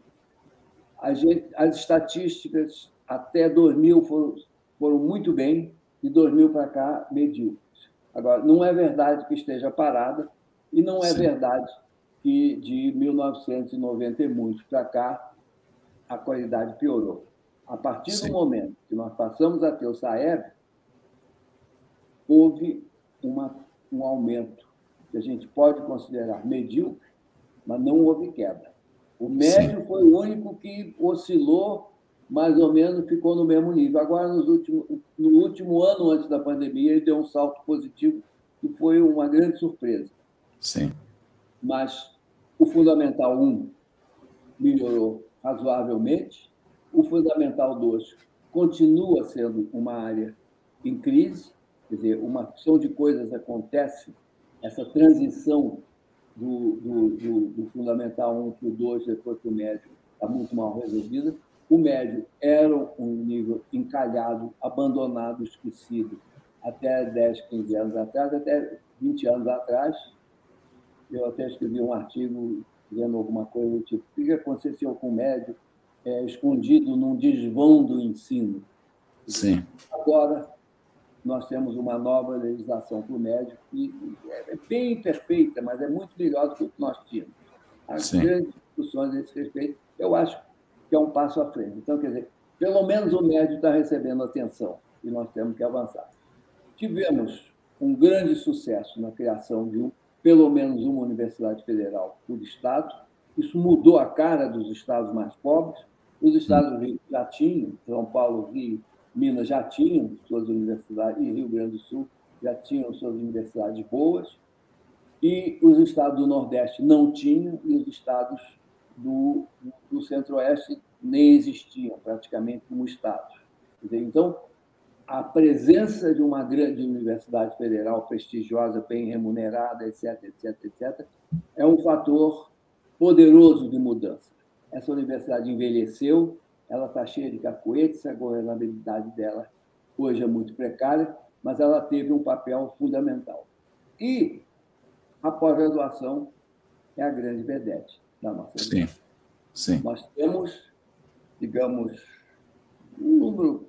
Gente, as estatísticas até 2000 foram, foram muito bem, de 2000 para cá, medíocres. Agora, não é verdade que esteja parada e não é Sim. verdade que de 1990 e muito para cá a qualidade piorou. A partir Sim. do momento que nós passamos a ter o SAEB, houve uma, um aumento que a gente pode considerar medíocre, mas não houve queda. O médio Sim. foi o único que oscilou mais ou menos ficou no mesmo nível. Agora, últimos, no último ano antes da pandemia, ele deu um salto positivo, que foi uma grande surpresa. Sim. Mas o Fundamental 1 melhorou razoavelmente, o Fundamental 2 continua sendo uma área em crise, quer dizer, uma ação de coisas acontece, essa transição do, do, do, do Fundamental 1 para o 2, depois para o médio, está muito mal resolvida o médio era um nível encalhado, abandonado, esquecido, até 10, 15 anos atrás, até 20 anos atrás. Eu até escrevi um artigo dizendo alguma coisa do tipo: o que aconteceu com o médio é, escondido num desvão do ensino? Sim. Agora, nós temos uma nova legislação para o médio que é bem imperfeita, mas é muito melhor do que o que nós tínhamos. As Sim. grandes discussões a esse respeito, eu acho que é um passo à frente. Então, quer dizer, pelo menos o médio está recebendo atenção e nós temos que avançar. Tivemos um grande sucesso na criação de um, pelo menos uma universidade federal por estado. Isso mudou a cara dos estados mais pobres. Os estados do já tinham, São Paulo, Rio, Minas já tinham suas universidades, e Rio Grande do Sul já tinham suas universidades boas, e os estados do Nordeste não tinham, e os estados do, do Centro-Oeste nem existiam praticamente como Estado. Então, a presença de uma grande universidade federal prestigiosa, bem remunerada, etc., etc., etc., é um fator poderoso de mudança. Essa universidade envelheceu, ela está cheia de cacoetes, a governabilidade dela hoje é muito precária, mas ela teve um papel fundamental. E a pós-graduação é a grande vedete da nossa Sim. Sim. Nós temos, digamos, um número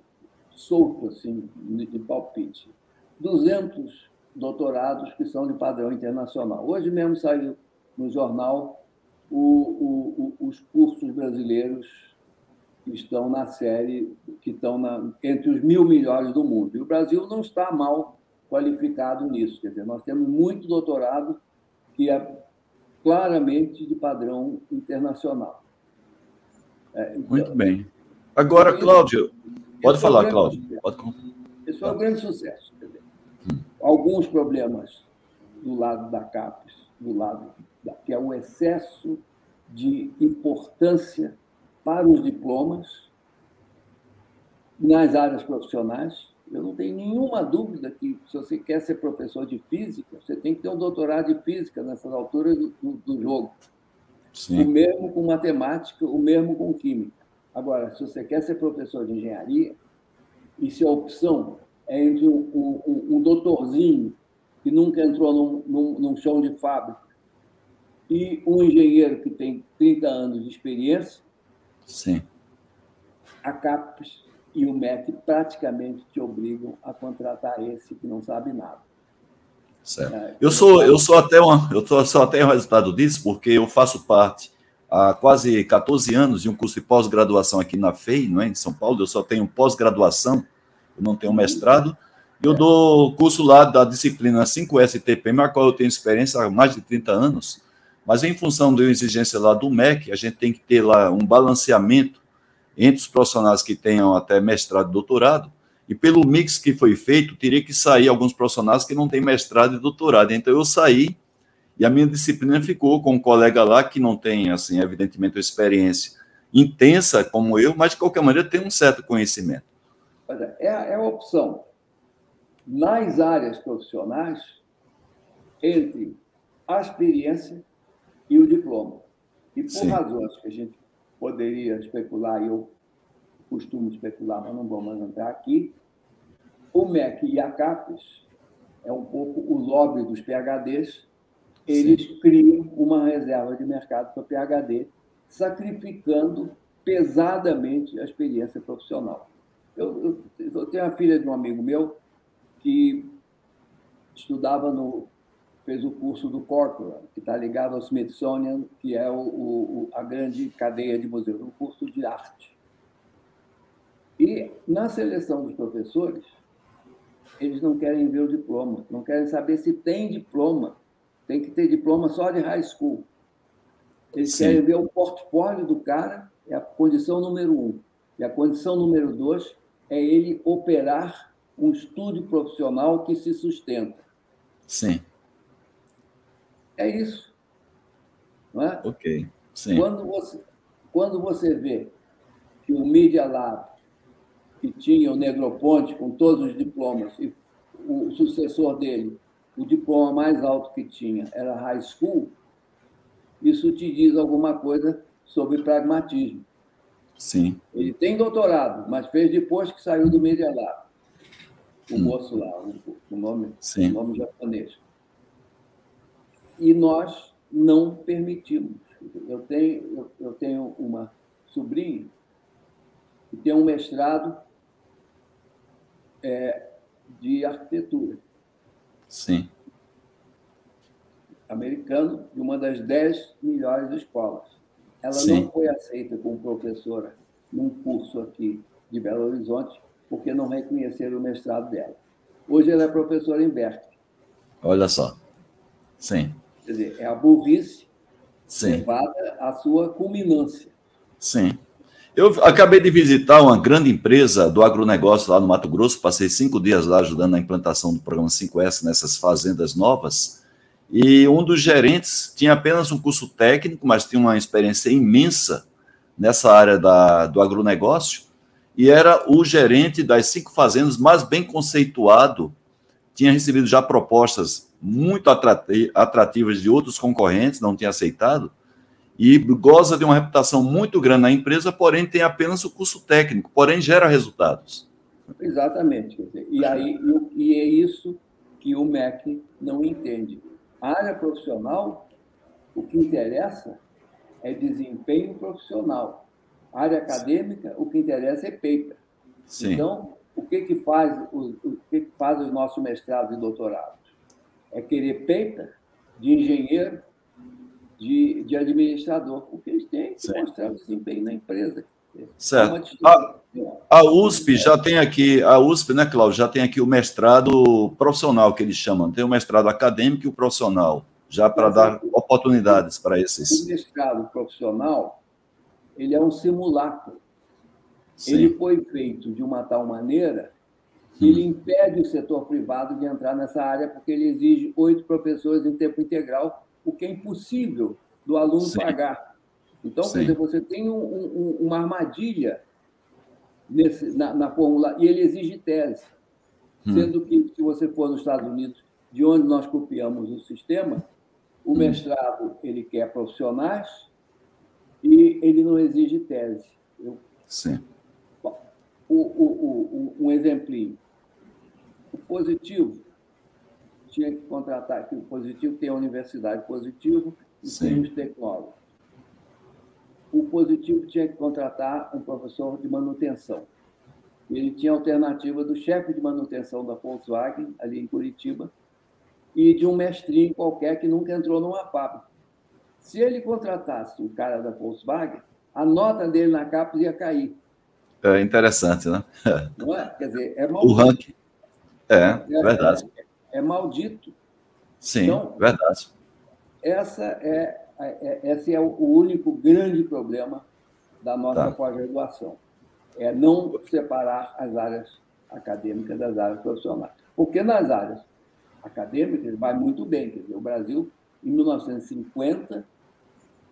solto assim, de palpite. 200 doutorados que são de padrão internacional. Hoje mesmo saiu no jornal o, o, o, os cursos brasileiros que estão na série, que estão na, entre os mil melhores do mundo. E o Brasil não está mal qualificado nisso. Quer dizer, nós temos muito doutorado que é claramente de padrão internacional. É, então, Muito bem. Agora, Cláudio, pode falar, Cláudio. Pode... Esse foi um grande sucesso. alguns problemas do lado da CAPES, do lado da, que é o excesso de importância para os diplomas nas áreas profissionais. Eu não tenho nenhuma dúvida que, se você quer ser professor de física, você tem que ter um doutorado de física nessas alturas do, do, do jogo. Sim. O mesmo com matemática, o mesmo com química. Agora, se você quer ser professor de engenharia, e se a opção é entre um, um, um doutorzinho que nunca entrou num, num, num chão de fábrica e um engenheiro que tem 30 anos de experiência, Sim. a CAPES e o MEC praticamente te obrigam a contratar esse que não sabe nada. Certo. É, eu sou eu sou até uma, eu sou, sou até o resultado disso porque eu faço parte há quase 14 anos de um curso de pós-graduação aqui na FEI, não é, em São Paulo. Eu só tenho pós-graduação, eu não tenho mestrado. Eu dou curso lá da disciplina 5STPM, a qual eu tenho experiência há mais de 30 anos. Mas em função da exigência lá do MEC, a gente tem que ter lá um balanceamento entre os profissionais que tenham até mestrado e doutorado, e pelo mix que foi feito, teria que sair alguns profissionais que não têm mestrado e doutorado. Então eu saí e a minha disciplina ficou com um colega lá que não tem, assim, evidentemente, uma experiência intensa como eu, mas de qualquer maneira tem um certo conhecimento. É, é a opção. Nas áreas profissionais, entre a experiência e o diploma. E por Sim. razões que a gente poderia especular, e eu costumo especular, mas não vamos entrar aqui, o MEC e a CAPES é um pouco o lobby dos PHDs, eles Sim. criam uma reserva de mercado para PHD, sacrificando pesadamente a experiência profissional. Eu, eu, eu tenho a filha de um amigo meu que estudava no fez o curso do Corcoran, que está ligado ao Smithsonian, que é o, o, a grande cadeia de museus, um curso de arte. E na seleção dos professores, eles não querem ver o diploma, não querem saber se tem diploma. Tem que ter diploma só de high school. Eles Sim. querem ver o portfólio do cara, é a condição número um. E a condição número dois é ele operar um estúdio profissional que se sustenta. Sim. É isso. Não é? Ok. Sim. Quando você, quando você vê que o Media Lab, que tinha o Negroponte com todos os diplomas, e o sucessor dele, o diploma mais alto que tinha era high school, isso te diz alguma coisa sobre pragmatismo. Sim. Ele tem doutorado, mas fez depois que saiu do Media Lab. O hum. moço lá, o, nome, Sim. o nome japonês e nós não permitimos. Eu tenho, eu tenho uma sobrinha que tem um mestrado é, de arquitetura. Sim. Americano, de uma das dez melhores escolas. Ela Sim. não foi aceita como professora num curso aqui de Belo Horizonte, porque não reconheceram o mestrado dela. Hoje ela é professora em Berkeley. Olha só. Sim. Quer dizer, é a burrice Sim. levada à sua culminância. Sim. Eu acabei de visitar uma grande empresa do agronegócio lá no Mato Grosso, passei cinco dias lá ajudando na implantação do programa 5S nessas fazendas novas, e um dos gerentes tinha apenas um curso técnico, mas tinha uma experiência imensa nessa área da, do agronegócio, e era o gerente das cinco fazendas mais bem conceituado, tinha recebido já propostas muito atrativas de outros concorrentes, não tinha aceitado, e goza de uma reputação muito grande na empresa, porém tem apenas o curso técnico, porém gera resultados. Exatamente. E, aí, e é isso que o MEC não entende. A área profissional, o que interessa é desempenho profissional. A área acadêmica, o que interessa é paper. Sim. Então, o que, que faz o, o que, que faz os nossos mestrados e doutorados? é querer paper de engenheiro, de, de administrador, porque eles têm que certo. mostrar o desempenho na empresa. Certo. A, a, USP já tem aqui, a USP, né, Cláudio, já tem aqui o mestrado profissional que eles chamam. Tem o mestrado acadêmico e o profissional, já para dar oportunidades para esses. O mestrado profissional, ele é um simulacro. Sim. Ele foi feito de uma tal maneira ele impede o setor privado de entrar nessa área porque ele exige oito professores em tempo integral, o que é impossível do aluno Sim. pagar. Então, quer dizer, você tem um, um, uma armadilha nesse, na, na fórmula, e ele exige tese. Hum. Sendo que, se você for nos Estados Unidos, de onde nós copiamos o sistema, o hum. mestrado ele quer profissionais e ele não exige tese. Eu... Sim. Bom, o, o, o, um exemplinho. O positivo tinha que contratar, que o positivo tem a universidade positivo e Sim. tem os tecnólogos. O positivo tinha que contratar um professor de manutenção. Ele tinha a alternativa do chefe de manutenção da Volkswagen, ali em Curitiba, e de um mestrinho qualquer que nunca entrou numa fábrica. Se ele contratasse o cara da Volkswagen, a nota dele na capa ia cair. É interessante, né? Não é? Quer dizer, é maldito. O ranking. É, é verdade. É, é maldito. Sim, então, verdade. Essa é, é, esse é o único grande problema da nossa tá. pós-graduação. É não separar as áreas acadêmicas das áreas profissionais. Porque nas áreas acadêmicas vai muito bem. Quer dizer, o Brasil, em 1950,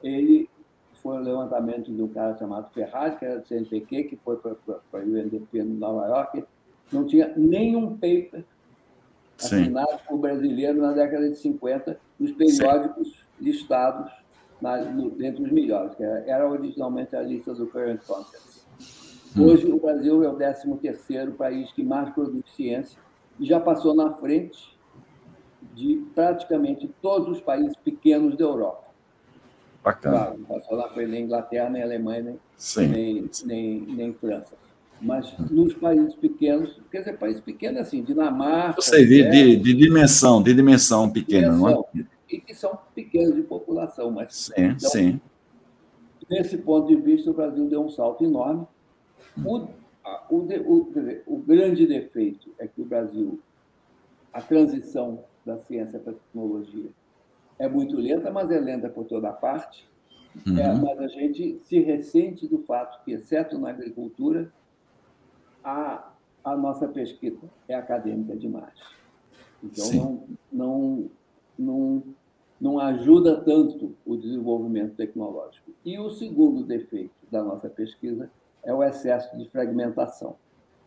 ele foi um levantamento de um cara chamado Ferraz, que era do CNPq, que foi para a UNDP em Nova York, não tinha nenhum paper assinado por brasileiro na década de 50 nos periódicos Sim. listados na, no, dentre os melhores, que era, era, originalmente a lista do Current Contents. Hum. Hoje, o Brasil é o 13º país que mais produz ciência e já passou na frente de praticamente todos os países pequenos da Europa. Bacana. Claro, não passou na frente nem Inglaterra, nem Alemanha, nem, nem, nem, nem França. Mas nos países pequenos, quer dizer, país pequeno assim, Dinamarca. Eu sei, de, de, de, dimensão, de dimensão pequena, dimensão, não é? E que são pequenos de população, mas. Sim, então, sim. Nesse ponto de vista, o Brasil deu um salto enorme. O, o, o, dizer, o grande defeito é que o Brasil, a transição da ciência para a tecnologia é muito lenta, mas é lenta por toda parte. É, uhum. É, mas a gente se ressente do fato que, exceto na agricultura, a, a nossa pesquisa é acadêmica demais. Então, não, não, não, não ajuda tanto o desenvolvimento tecnológico. E o segundo defeito da nossa pesquisa é o excesso de fragmentação.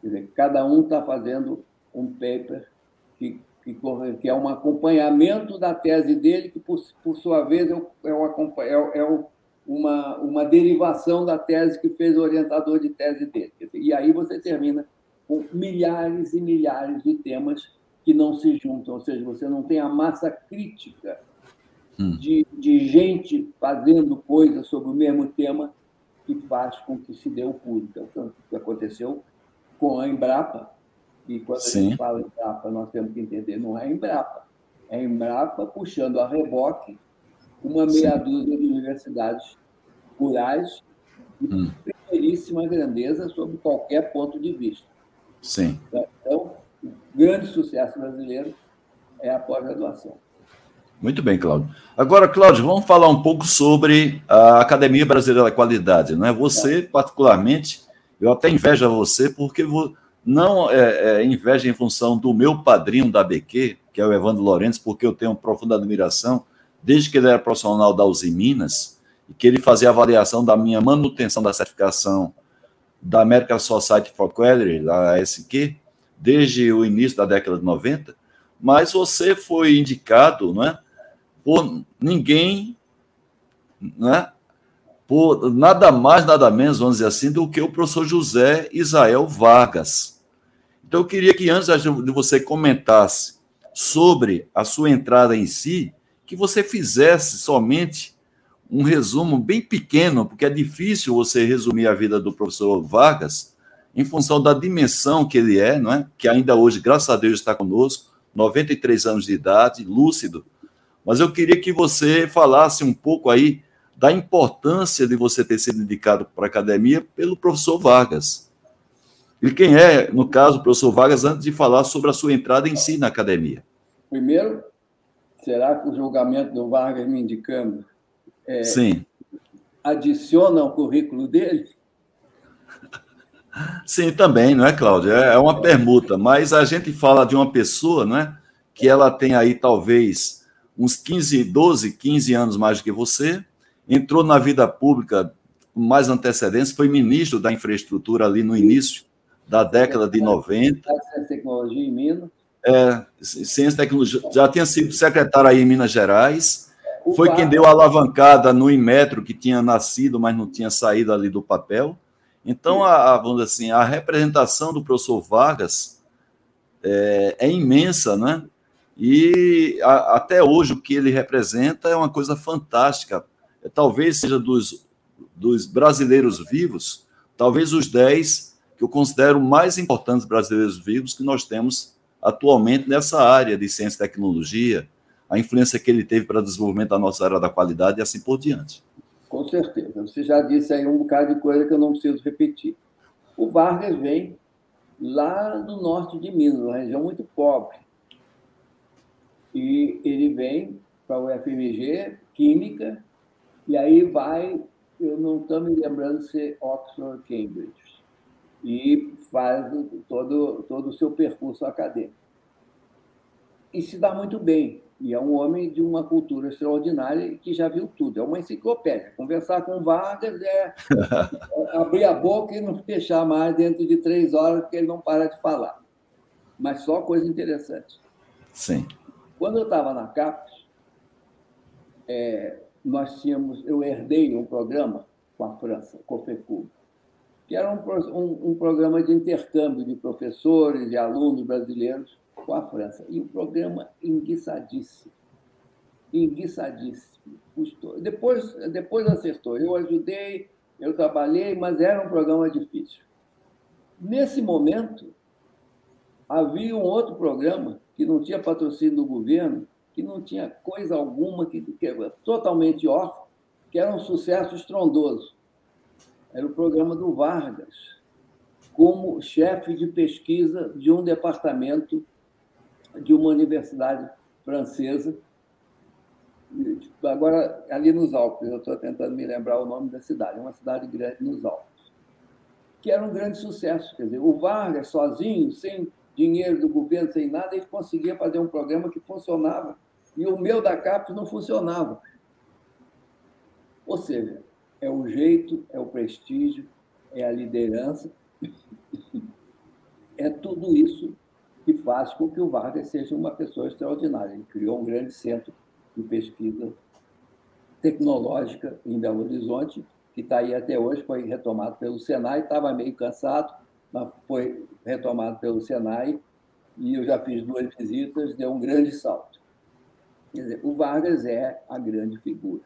Quer dizer, cada um está fazendo um paper que, que, que, é um acompanhamento da tese dele, que, por, por sua vez, é, o, é, é, é uma, uma derivação da tese que fez o orientador de tese dele. E aí você termina com milhares e milhares de temas que não se juntam, ou seja, você não tem a massa crítica hum. de, de gente fazendo coisas sobre o mesmo tema que faz com que se dê o público. Então, o que aconteceu com a Embrapa, e quando Sim. a gente fala Embrapa, nós temos que entender, não é Embrapa, é Embrapa puxando a reboque uma meia dúzia de universidades rurais de hum. primeiríssima grandeza sob qualquer ponto de vista. Sim. Então, o grande sucesso brasileiro é a pós-graduação. Muito bem, Cláudio. Agora, Cláudio, vamos falar um pouco sobre a Academia Brasileira da Qualidade. Não é você, particularmente, eu até invejo você, porque não é, é, inveja em função do meu padrinho da BQ, que é o Evandro Lourenço, porque eu tenho profunda admiração, desde que ele era profissional da Uzi Minas, e que ele fazia avaliação da minha manutenção da certificação da American Society for Quality, da ASQ, desde o início da década de 90, mas você foi indicado, não é, por ninguém, não é, por nada mais, nada menos, vamos dizer assim, do que o professor José Israel Vargas. Então, eu queria que antes de você comentasse sobre a sua entrada em si, que você fizesse somente um resumo bem pequeno, porque é difícil você resumir a vida do professor Vargas em função da dimensão que ele é, não é? que ainda hoje, graças a Deus, está conosco, 93 anos de idade, lúcido. Mas eu queria que você falasse um pouco aí da importância de você ter sido indicado para a academia pelo professor Vargas. E quem é, no caso, o professor Vargas, antes de falar sobre a sua entrada em si na academia? Primeiro, será que o julgamento do Vargas me indicando é, Sim. adiciona ao currículo dele? Sim, também, não é, Cláudio? É, é uma permuta, mas a gente fala de uma pessoa, não é? Que ela tem aí talvez uns 15, 12, 15 anos mais do que você, entrou na vida pública com mais antecedência, foi ministro da infraestrutura ali no início da década de 90. Ciência e tecnologia em Minas. É, ciência e tecnologia. Já tinha sido secretário aí em Minas Gerais. Foi quem deu a alavancada no Inmetro, que tinha nascido, mas não tinha saído ali do papel. Então, a, a, vamos dizer assim, a representação do professor Vargas é, é imensa, né? E a, até hoje o que ele representa é uma coisa fantástica. É, talvez seja dos, dos brasileiros vivos, talvez os 10 que eu considero mais importantes brasileiros vivos que nós temos atualmente nessa área de ciência e tecnologia, a influência que ele teve para o desenvolvimento da nossa área da qualidade e assim por diante. Com certeza. Você já disse aí um bocado de coisa que eu não preciso repetir. O Vargas vem lá do norte de Minas, uma região muito pobre. E ele vem para o FMG, Química, e aí vai, eu não estou me lembrando se Oxford, Cambridge, e faz todo, todo o seu percurso acadêmico. E se dá muito bem. E é um homem de uma cultura extraordinária que já viu tudo. É uma enciclopédia. Conversar com Vargas é, é abrir a boca e não fechar mais dentro de três horas, porque ele não para de falar. Mas só coisa interessante. Sim. Quando eu estava na CAPES, é, nós tínhamos, eu herdei um programa com a França, COFECU, que era um, um, um programa de intercâmbio de professores e alunos brasileiros com a França. E um programa enguiçadíssimo. Enguiçadíssimo. Custou. Depois, depois acertou. Eu ajudei, eu trabalhei, mas era um programa difícil. Nesse momento, havia um outro programa que não tinha patrocínio do governo, que não tinha coisa alguma, que, que totalmente off, que era um sucesso estrondoso. Era o programa do Vargas, como chefe de pesquisa de um departamento de uma universidade francesa, agora ali nos Alpes, eu estou tentando me lembrar o nome da cidade, uma cidade grande nos Alpes, que era um grande sucesso. Quer dizer, o Vargas, sozinho, sem dinheiro do governo, sem nada, ele conseguia fazer um programa que funcionava. E o meu da CAPES não funcionava. Ou seja, é o jeito, é o prestígio, é a liderança, é tudo isso que faz com que o Vargas seja uma pessoa extraordinária. Ele criou um grande centro de pesquisa tecnológica em Belo Horizonte, que está aí até hoje, foi retomado pelo Senai, estava meio cansado, mas foi retomado pelo Senai, e eu já fiz duas visitas, deu um grande salto. Quer dizer, o Vargas é a grande figura.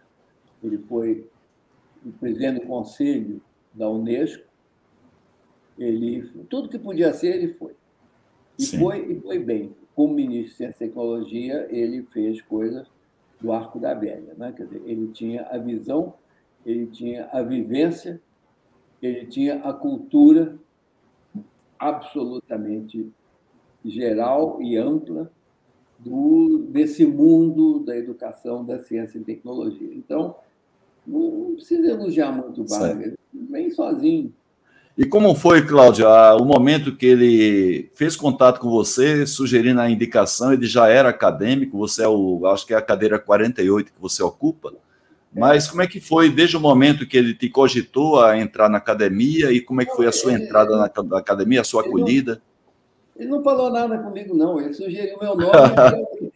Ele foi o presidente do conselho da Unesco, ele, tudo que podia ser, ele foi. E foi, e foi bem. Como ministro de Ciência e Tecnologia, ele fez coisas do arco da velha. Né? Quer dizer, ele tinha a visão, ele tinha a vivência, ele tinha a cultura absolutamente geral e ampla do, desse mundo da educação, da ciência e tecnologia. Então, não precisa elogiar muito o vem sozinho. E como foi, Cláudia, o momento que ele fez contato com você, sugerindo a indicação, ele já era acadêmico, você é o, acho que é a cadeira 48 que você ocupa, mas como é que foi desde o momento que ele te cogitou a entrar na academia e como é que foi a sua entrada na academia, a sua acolhida? Ele não falou nada comigo, não, ele sugeriu meu nome,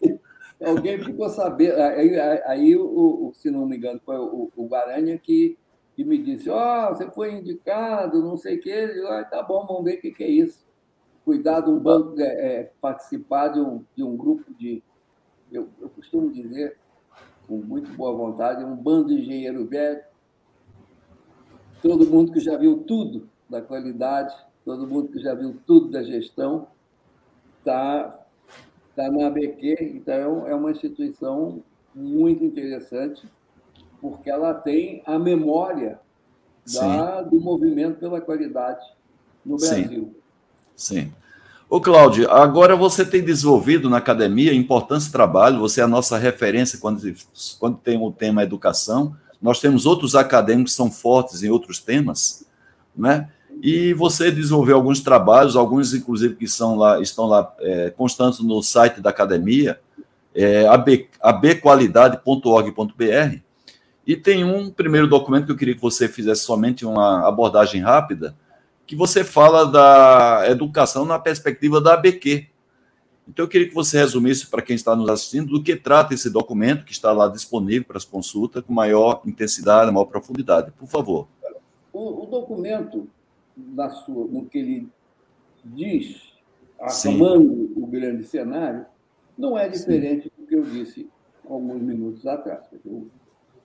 alguém ficou sabendo, aí, aí, aí o, se não me engano, foi o, o Guaranha que que me disse: Ó, oh, você foi indicado, não sei o quê. Eu, ah, tá bom, vamos ver o que, que é isso. Cuidar de um banco, é, é, participar de um, de um grupo de. Eu, eu costumo dizer, com muito boa vontade, um bando de engenheiro velho. Todo mundo que já viu tudo da qualidade, todo mundo que já viu tudo da gestão, está tá na ABQ. Então, é uma instituição muito interessante porque ela tem a memória da, do movimento pela qualidade no Brasil. Sim. Sim. Ô, Cláudio, agora você tem desenvolvido na academia importante trabalho, você é a nossa referência quando, quando tem o tema educação. Nós temos outros acadêmicos que são fortes em outros temas, né? E você desenvolveu alguns trabalhos, alguns inclusive que são lá, estão lá é, constantes no site da academia, é, ab, abqualidade.org.br, e tem um primeiro documento que eu queria que você fizesse somente uma abordagem rápida, que você fala da educação na perspectiva da ABQ. Então, eu queria que você resumisse para quem está nos assistindo do que trata esse documento, que está lá disponível para as consultas, com maior intensidade, maior profundidade. Por favor. O, o documento, na sua, no que ele diz, arrumando o grande cenário, não é diferente Sim. do que eu disse alguns minutos atrás.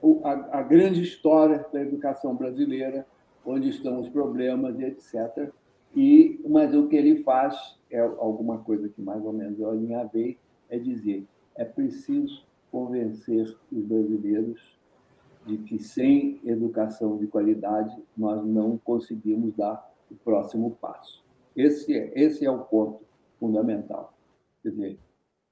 O, a, a grande história da educação brasileira onde estão os problemas e etc. E, mas o que ele faz é alguma coisa que mais ou menos eu alinhavei, é dizer, é preciso convencer os brasileiros de que sem educação de qualidade nós não conseguimos dar o próximo passo. Esse é, esse é o ponto fundamental. Quer dizer,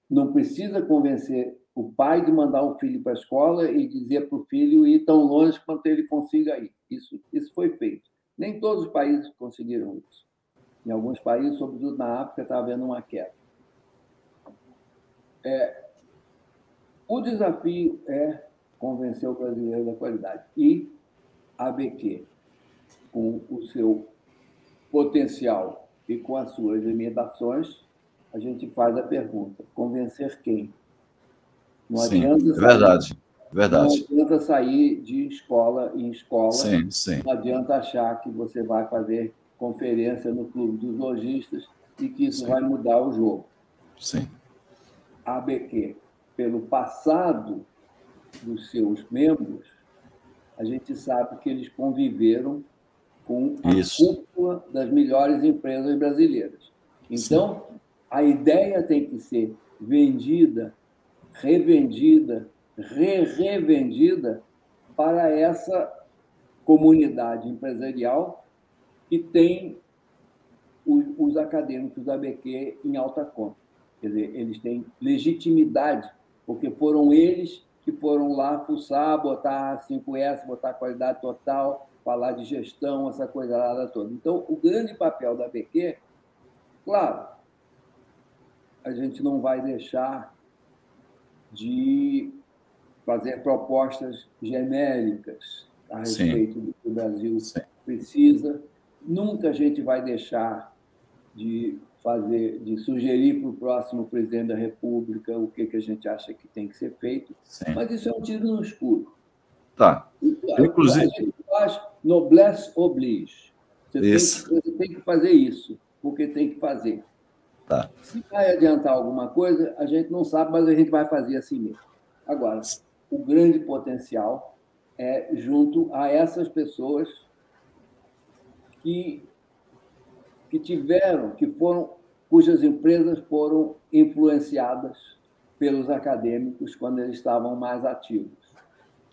não precisa convencer o pai de mandar o filho para a escola e dizer para o filho ir tão longe quanto ele consiga ir. Isso, isso foi feito. Nem todos os países conseguiram isso. Em alguns países, sobretudo na África, está havendo uma queda. É, o desafio é convencer o brasileiro da qualidade. E a BQ, com o seu potencial e com as suas limitações, a gente faz a pergunta: convencer quem? Não sim, adianta é verdade, verdade. Não adianta sair de escola em escola. Sim, sim. Não adianta achar que você vai fazer conferência no clube dos lojistas e que isso sim. vai mudar o jogo. Sim. A ABQ, pelo passado dos seus membros, a gente sabe que eles conviveram com a isso. cúpula das melhores empresas brasileiras. Então, sim. a ideia tem que ser vendida revendida, re-revendida para essa comunidade empresarial que tem os, os acadêmicos da BQ em alta conta. Quer dizer, eles têm legitimidade, porque foram eles que foram lá fuçar, botar 5S, botar qualidade total, falar de gestão, essa coisa lá toda. Então, o grande papel da BQ, claro, a gente não vai deixar de fazer propostas genéricas a respeito Sim. do que o Brasil Sim. precisa. Nunca a gente vai deixar de fazer, de sugerir para o próximo presidente da República o que, que a gente acha que tem que ser feito. Sim. Mas isso é um tiro no escuro. Tá. Inclusive. A gente faz noblesse oblige. Você tem, você tem que fazer isso, porque tem que fazer. Tá. Se vai adiantar alguma coisa, a gente não sabe, mas a gente vai fazer assim mesmo. Agora, o grande potencial é junto a essas pessoas que, que tiveram, que foram, cujas empresas foram influenciadas pelos acadêmicos quando eles estavam mais ativos,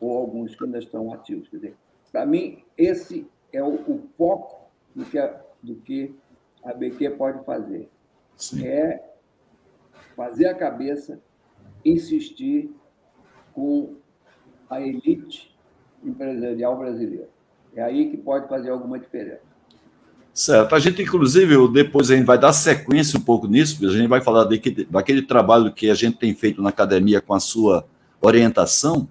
ou alguns que ainda estão ativos. Quer dizer, para mim, esse é o, o foco do que, a, do que a BQ pode fazer Sim. é fazer a cabeça, insistir com a elite empresarial brasileira. É aí que pode fazer alguma diferença. Certo. A gente, inclusive, depois a gente vai dar sequência um pouco nisso, a gente vai falar daquele, daquele trabalho que a gente tem feito na academia com a sua orientação,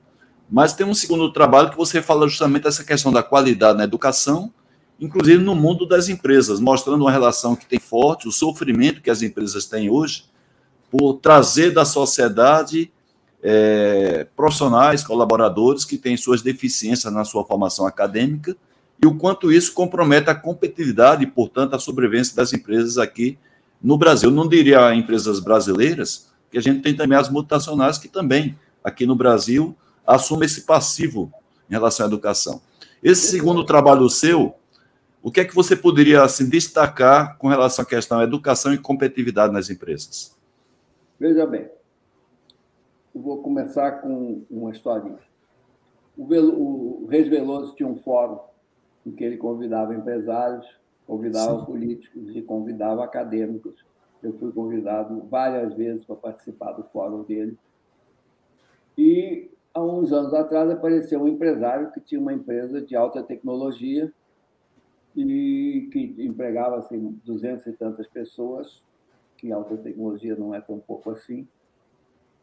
mas tem um segundo trabalho que você fala justamente essa questão da qualidade na educação inclusive no mundo das empresas, mostrando uma relação que tem forte, o sofrimento que as empresas têm hoje, por trazer da sociedade é, profissionais, colaboradores que têm suas deficiências na sua formação acadêmica e o quanto isso compromete a competitividade e, portanto, a sobrevivência das empresas aqui no Brasil. não diria empresas brasileiras, que a gente tem também as multinacionais que também, aqui no Brasil, assumem esse passivo em relação à educação. Esse segundo trabalho seu, o que é que você poderia assim, destacar com relação à questão educação e competitividade nas empresas? Veja bem, eu vou começar com uma historinha. O, Velo, o Reis Veloso tinha um fórum em que ele convidava empresários, convidava Sim. políticos e convidava acadêmicos. Eu fui convidado várias vezes para participar do fórum dele. E há uns anos atrás apareceu um empresário que tinha uma empresa de alta tecnologia e que empregava assim, 200 e tantas pessoas, que alta tecnologia não é tão pouco assim.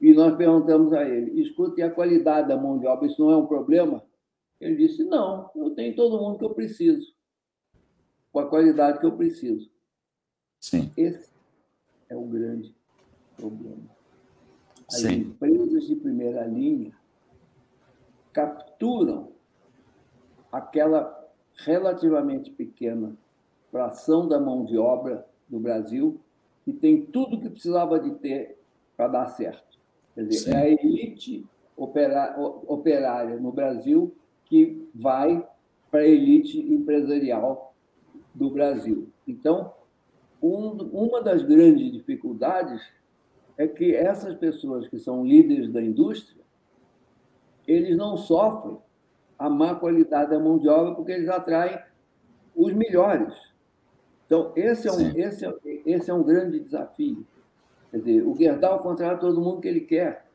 E nós perguntamos a ele: escuta, e a qualidade da mão de obra, isso não é um problema? Ele disse: não, eu tenho todo mundo que eu preciso, com a qualidade que eu preciso. Sim. Esse é o grande problema. As Sim. empresas de primeira linha capturam aquela relativamente pequena fração da mão de obra do Brasil que tem tudo que precisava de ter para dar certo. Quer dizer, Sim. é a elite operária no Brasil que vai para a elite empresarial do Brasil. Então, um- uma das grandes dificuldades é que essas pessoas que são líderes da indústria, eles não sofrem a má qualidade da mão de obra porque eles atraem os melhores. Então, esse é um, Sim. esse é, esse é um grande desafio. Quer dizer, o Gerdau contrata todo mundo que ele quer.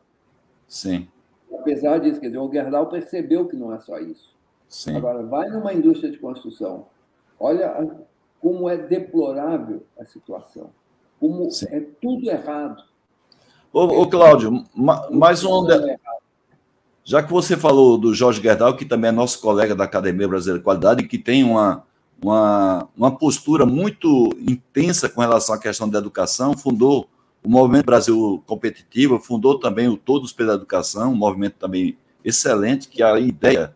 Sim. Apesar disso, quer dizer, o Gerdau percebeu que não é só isso. Sim. Agora, vai numa indústria de construção, olha como é deplorável a situação, como Sim. é tudo errado. Ô, ô Cláudio, ma- mais um. De- é. Já que você falou do Jorge Gerdau, que também é nosso colega da Academia Brasileira de Qualidade, que tem uma, uma, uma postura muito intensa com relação à questão da educação, fundou o Movimento Brasil Competitivo, fundou também o Todos pela Educação, um movimento também excelente, que a ideia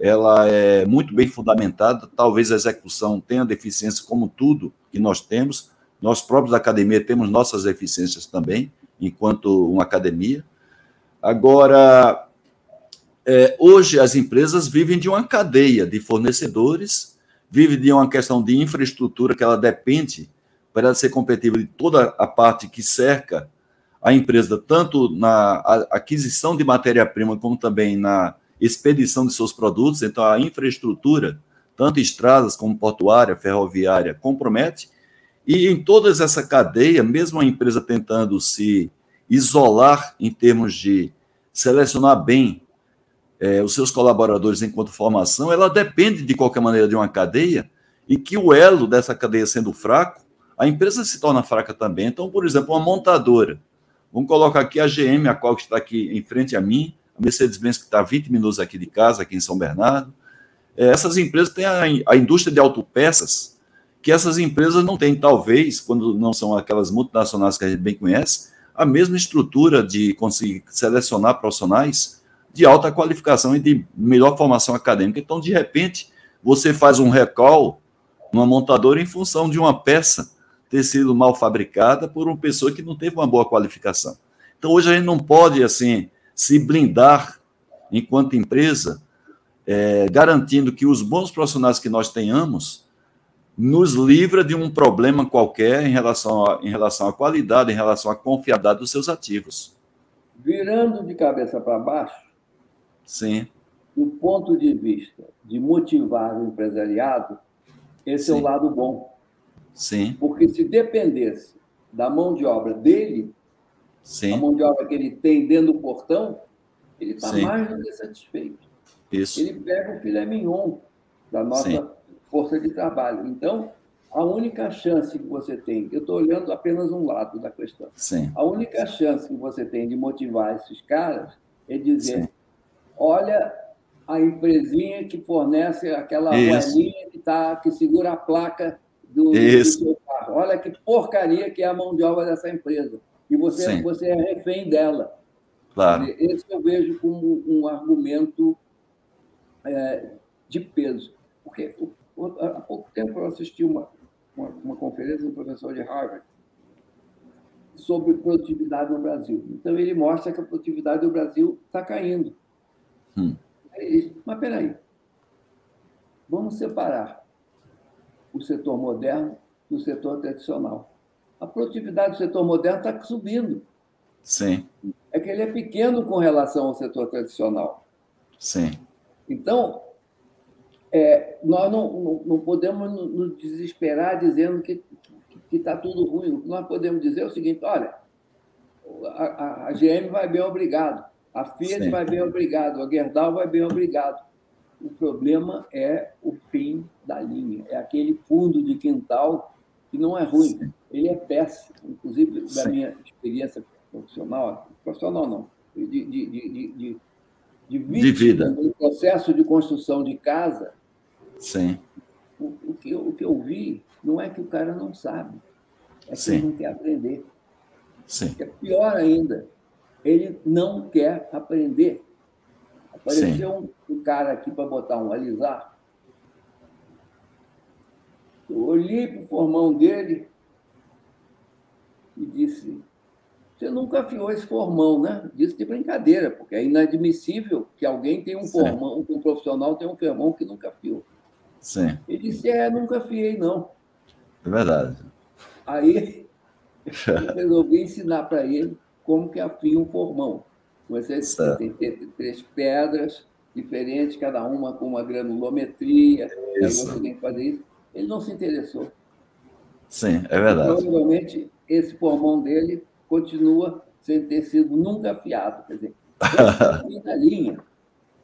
ela é muito bem fundamentada, talvez a execução tenha deficiência como tudo que nós temos, nós próprios da academia temos nossas deficiências também, enquanto uma academia. Agora, é, hoje as empresas vivem de uma cadeia de fornecedores, vivem de uma questão de infraestrutura que ela depende para ela ser competitiva de toda a parte que cerca a empresa, tanto na aquisição de matéria-prima, como também na expedição de seus produtos. Então, a infraestrutura, tanto estradas como portuária, ferroviária, compromete. E em toda essa cadeia, mesmo a empresa tentando se isolar em termos de selecionar bem eh, os seus colaboradores enquanto formação, ela depende de qualquer maneira de uma cadeia e que o elo dessa cadeia sendo fraco, a empresa se torna fraca também. Então, por exemplo, uma montadora, vamos colocar aqui a GM, a qual está aqui em frente a mim, a Mercedes-Benz que está a 20 minutos aqui de casa, aqui em São Bernardo. Eh, essas empresas têm a, a indústria de autopeças, que essas empresas não têm, talvez, quando não são aquelas multinacionais que a gente bem conhece, a mesma estrutura de conseguir selecionar profissionais de alta qualificação e de melhor formação acadêmica. Então, de repente, você faz um recall numa montadora em função de uma peça ter sido mal fabricada por uma pessoa que não teve uma boa qualificação. Então, hoje a gente não pode, assim, se blindar enquanto empresa, é, garantindo que os bons profissionais que nós tenhamos nos livra de um problema qualquer em relação, a, em relação à qualidade, em relação à confiabilidade dos seus ativos. Virando de cabeça para baixo, Sim, do ponto de vista de motivar o empresariado, esse é Sim. o lado bom. Sim, Porque se dependesse da mão de obra dele, a sim, mão de obra que ele tem dentro do portão, ele está mais do que satisfeito. isso. Ele pega o filé mignon da nossa Sim. força de trabalho. Então, a única chance que você tem, eu estou olhando apenas um lado da questão, Sim, a única chance que você tem de motivar esses caras é dizer: Sim. olha a empresinha que fornece aquela moedinha que, tá, que segura a placa do, do Isso. seu carro. Olha que porcaria que é a mão de obra dessa empresa. E você, Sim. você é refém dela. claro. Esse eu vejo como um argumento é, de peso. Porque há pouco tempo eu assisti uma, uma, uma conferência do professor de Harvard sobre produtividade no Brasil. Então, ele mostra que a produtividade do Brasil está caindo. Hum. Mas, peraí, vamos separar o setor moderno do setor tradicional. A produtividade do setor moderno está subindo. Sim, É que ele é pequeno com relação ao setor tradicional. sim, Então, é, nós não, não, não podemos nos desesperar dizendo que está tudo ruim. O que nós podemos dizer é o seguinte: olha, a, a- a GM vai bem, obrigado. A Fiat Sim. vai bem, obrigado. A Gerdau vai bem, obrigado. O problema é o fim da linha, é aquele fundo de quintal que não é ruim, ele é péssimo. Inclusive, da minha experiência profissional, profissional não, de, de, de, de, de, vida, no processo de construção de casa, Sim. O, o, que eu, o que eu vi não é que o cara não sabe, é que Sim. ele não quer aprender. Sim. É pior ainda, ele não quer aprender. Apareceu um, um, cara aqui para botar um alisar. Eu olhei para o formão dele e disse: Você nunca afiou esse formão, né? Disse de brincadeira, porque é inadmissível que alguém tenha um Sim. formão, um profissional tenha um formão que nunca afiou. Sim. Ele disse: É, nunca afiei, não. É verdade. Aí eu resolvi ensinar para ele como que afia um formão. Você tem três pedras diferentes, cada uma com uma granulometria, isso. você tem que fazer isso. Ele não se interessou. Sim, é verdade. Provavelmente esse formão dele continua sem ter sido nunca afiado. Quer dizer, esse é o fim da linha.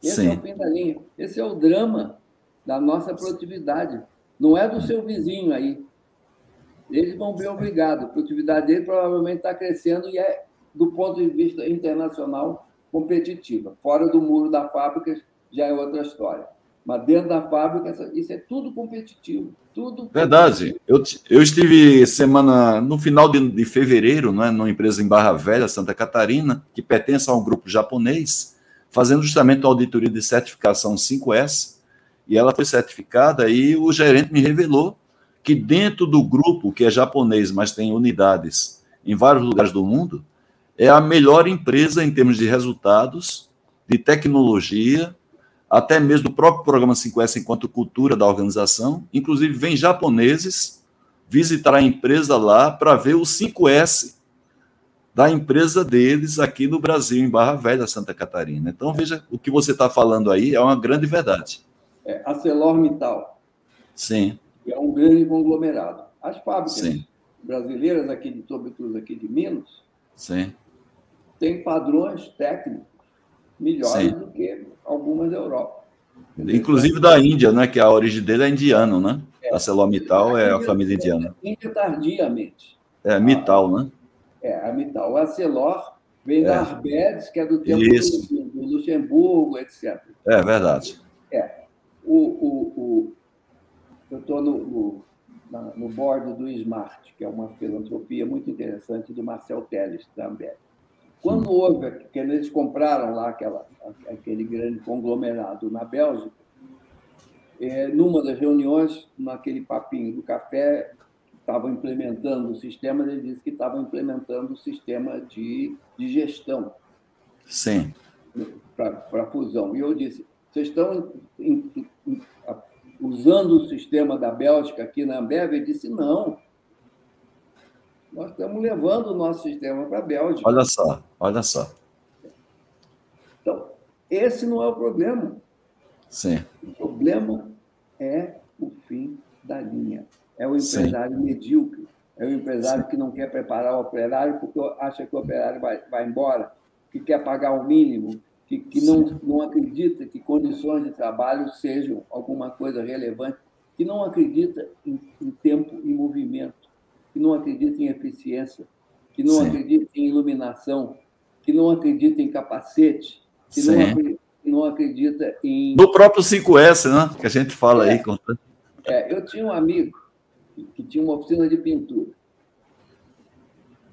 Esse Sim. é o fim da linha. Esse é o drama da nossa produtividade. Não é do seu vizinho aí. Eles vão ver obrigado. A produtividade dele provavelmente está crescendo e é do ponto de vista internacional competitiva. Fora do muro da fábrica já é outra história. Mas dentro da fábrica, isso é tudo competitivo. Tudo Verdade. Eu, eu estive semana, no final de, de fevereiro, né, numa empresa em Barra Velha, Santa Catarina, que pertence a um grupo japonês, fazendo justamente a auditoria de certificação 5S. E ela foi certificada e o gerente me revelou que dentro do grupo, que é japonês, mas tem unidades em vários lugares do mundo, é a melhor empresa em termos de resultados, de tecnologia, até mesmo do próprio programa 5S enquanto cultura da organização. Inclusive, vem japoneses visitar a empresa lá para ver o 5S da empresa deles aqui no Brasil, em Barra Velha, Santa Catarina. Então, veja, o que você está falando aí é uma grande verdade. É, ArcelorMittal. Sim. É um grande conglomerado. As fábricas Sim. brasileiras aqui, de, sobretudo aqui de Minas, Sim tem padrões técnicos melhores Sim. do que algumas da Europa. Inclusive da Índia, né? Que a origem dele é indiano, né? É. A Celomital é a família indiana. Índia tardiamente. É, Mital, né? É, a Mital. A Celor vem é. da Arbedes, que é do tempo do, do, Luxemburgo, etc. É verdade. É. O, o, o eu estou no, no, no board do Smart, que é uma filantropia muito interessante do Marcel Teles, da Ambev. Quando houve, que eles compraram lá aquela, aquele grande conglomerado na Bélgica, é, numa das reuniões, naquele papinho do café, estavam implementando o sistema, ele disse que estavam implementando o sistema de, de gestão. Sim. Para a fusão. E eu disse: vocês estão in, in, usando o sistema da Bélgica aqui na Ambev? Ele disse: não nós estamos levando o nosso sistema para a Bélgica. Olha só, olha só. Então, esse não é o problema. Sim. O problema é o fim da linha. É o empresário Sim. medíocre. É o empresário Sim. que não quer preparar o operário porque acha que o operário vai, vai embora, que quer pagar o mínimo, que, que não, não acredita que condições de trabalho sejam alguma coisa relevante, que não acredita em, em tempo e movimento que não acredita em eficiência, que não Sim. acredita em iluminação, que não acredita em capacete, que não acredita, não acredita, em. Do próprio 5S, né? Que a gente fala é, aí. É, eu tinha um amigo que tinha uma oficina de pintura.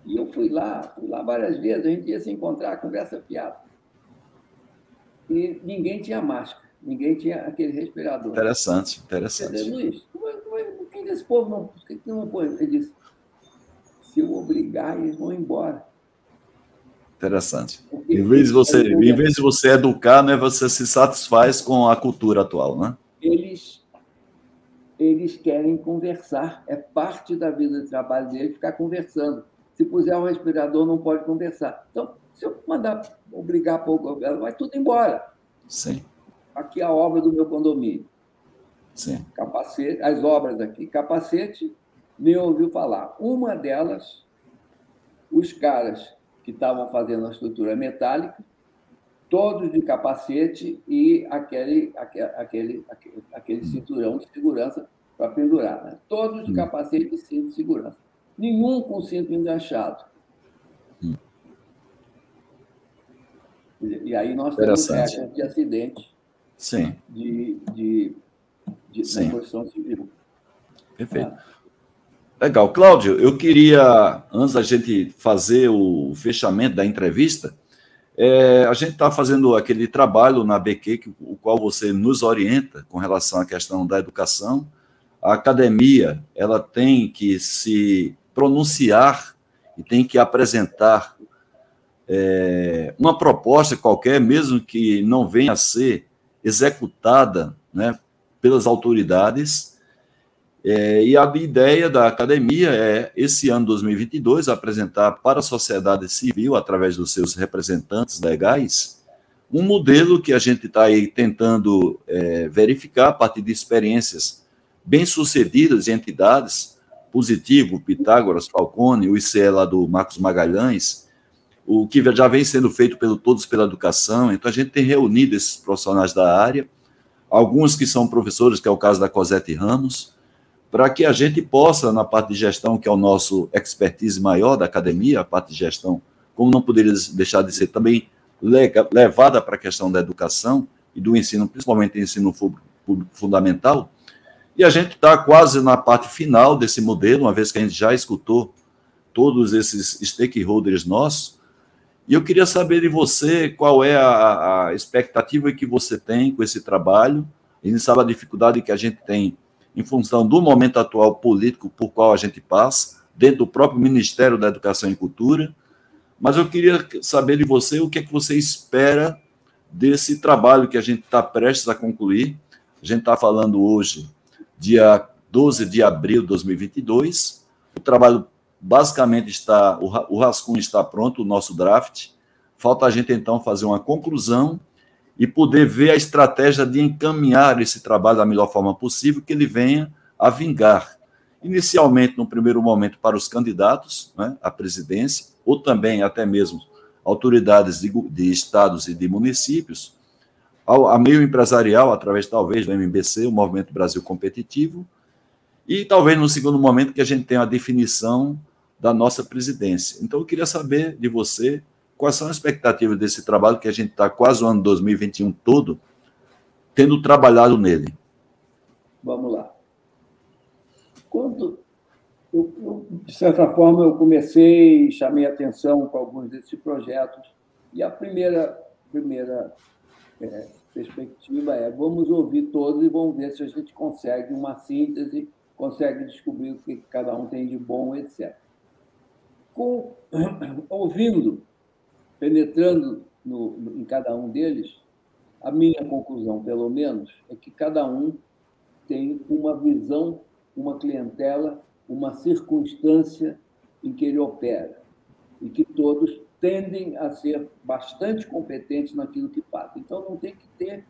E eu fui lá, fui lá várias vezes, a gente ia se encontrar, conversa fiada. E ninguém tinha máscara, ninguém tinha aquele respirador. Interessante, interessante. Dizer, Luiz, por que esse povo não, por que não põe? Ele disse, se eu obrigar, eles vão embora. Interessante. Em vez, de você, em vez de você educar, né, você se satisfaz com a cultura atual, né? Eles, eles querem conversar. É parte da vida de trabalho deles ficar conversando. Se puser um respirador, não pode conversar. Então, se eu mandar obrigar para o governo, vai tudo embora. Sim. Aqui é a obra do meu condomínio. Sim. Capacete, as obras aqui. Capacete, nem ouviu falar. Uma delas, os caras que estavam fazendo a estrutura metálica todos de capacete e aquele, aquele, aquele, aquele cinturão de segurança para pendurar. Né? Todos de hum. capacete e cinto de segurança. Nenhum com cinto enganchado. Hum. E aí nós temos regras de acidente Sim. de, de, de Sim. na construção civil. Perfeito. Ah. Legal. Cláudio, eu queria, antes da gente fazer o fechamento da entrevista, é, a gente está fazendo aquele trabalho na BQ, que, o qual você nos orienta com relação à questão da educação. A academia ela tem que se pronunciar e tem que apresentar é, uma proposta qualquer, mesmo que não venha a ser executada né, pelas autoridades. É, e a ideia da academia é, esse ano 2022, apresentar para a sociedade civil, através dos seus representantes legais, um modelo que a gente está aí tentando é, verificar a partir de experiências bem-sucedidas de entidades, Positivo, Pitágoras, Falcone, o ICE lá do Marcos Magalhães, o que já vem sendo feito pelo Todos pela Educação. Então, a gente tem reunido esses profissionais da área, alguns que são professores, que é o caso da Cosette Ramos, para que a gente possa, na parte de gestão, que é o nosso expertise maior da academia, a parte de gestão, como não poderia deixar de ser também levada para a questão da educação e do ensino, principalmente ensino público fundamental. E a gente está quase na parte final desse modelo, uma vez que a gente já escutou todos esses stakeholders nossos, e eu queria saber de você qual é a, a expectativa que você tem com esse trabalho. A gente sabe a dificuldade que a gente tem em função do momento atual político por qual a gente passa, dentro do próprio Ministério da Educação e Cultura. Mas eu queria saber de você o que é que você espera desse trabalho que a gente está prestes a concluir. A gente está falando hoje, dia 12 de abril de 2022. O trabalho basicamente está, o rascunho está pronto, o nosso draft. Falta a gente então fazer uma conclusão e poder ver a estratégia de encaminhar esse trabalho da melhor forma possível, que ele venha a vingar. Inicialmente, no primeiro momento, para os candidatos né, à presidência, ou também até mesmo autoridades de, de estados e de municípios, ao, a meio empresarial, através talvez do MBC, o Movimento Brasil Competitivo, e talvez no segundo momento que a gente tenha a definição da nossa presidência. Então, eu queria saber de você quais são as expectativas desse trabalho que a gente está quase o ano 2021 todo tendo trabalhado nele. Vamos lá. Quando, eu, eu, de certa forma, eu comecei, chamei atenção para alguns desses projetos, e a primeira, primeira é, perspectiva é vamos ouvir todos e vamos ver se a gente consegue uma síntese, consegue descobrir o que cada um tem de bom, etc com, ouvindo, penetrando no, em cada um deles, a minha conclusão, pelo menos, é que cada um tem uma visão, uma clientela, uma circunstância em que ele opera e que todos tendem a ser bastante competentes naquilo que fazem. Então não tem que ter,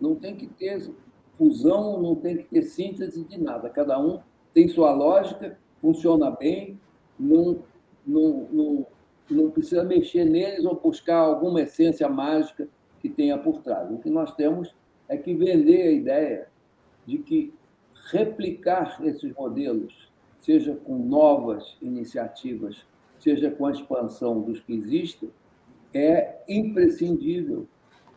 não tem que ter fusão, não tem que ter síntese de nada. Cada um tem sua lógica, funciona bem, não não, não, não precisa mexer neles ou buscar alguma essência mágica que tenha por trás. O que nós temos é que vender a ideia de que replicar esses modelos, seja com novas iniciativas, seja com a expansão dos que existem, é imprescindível,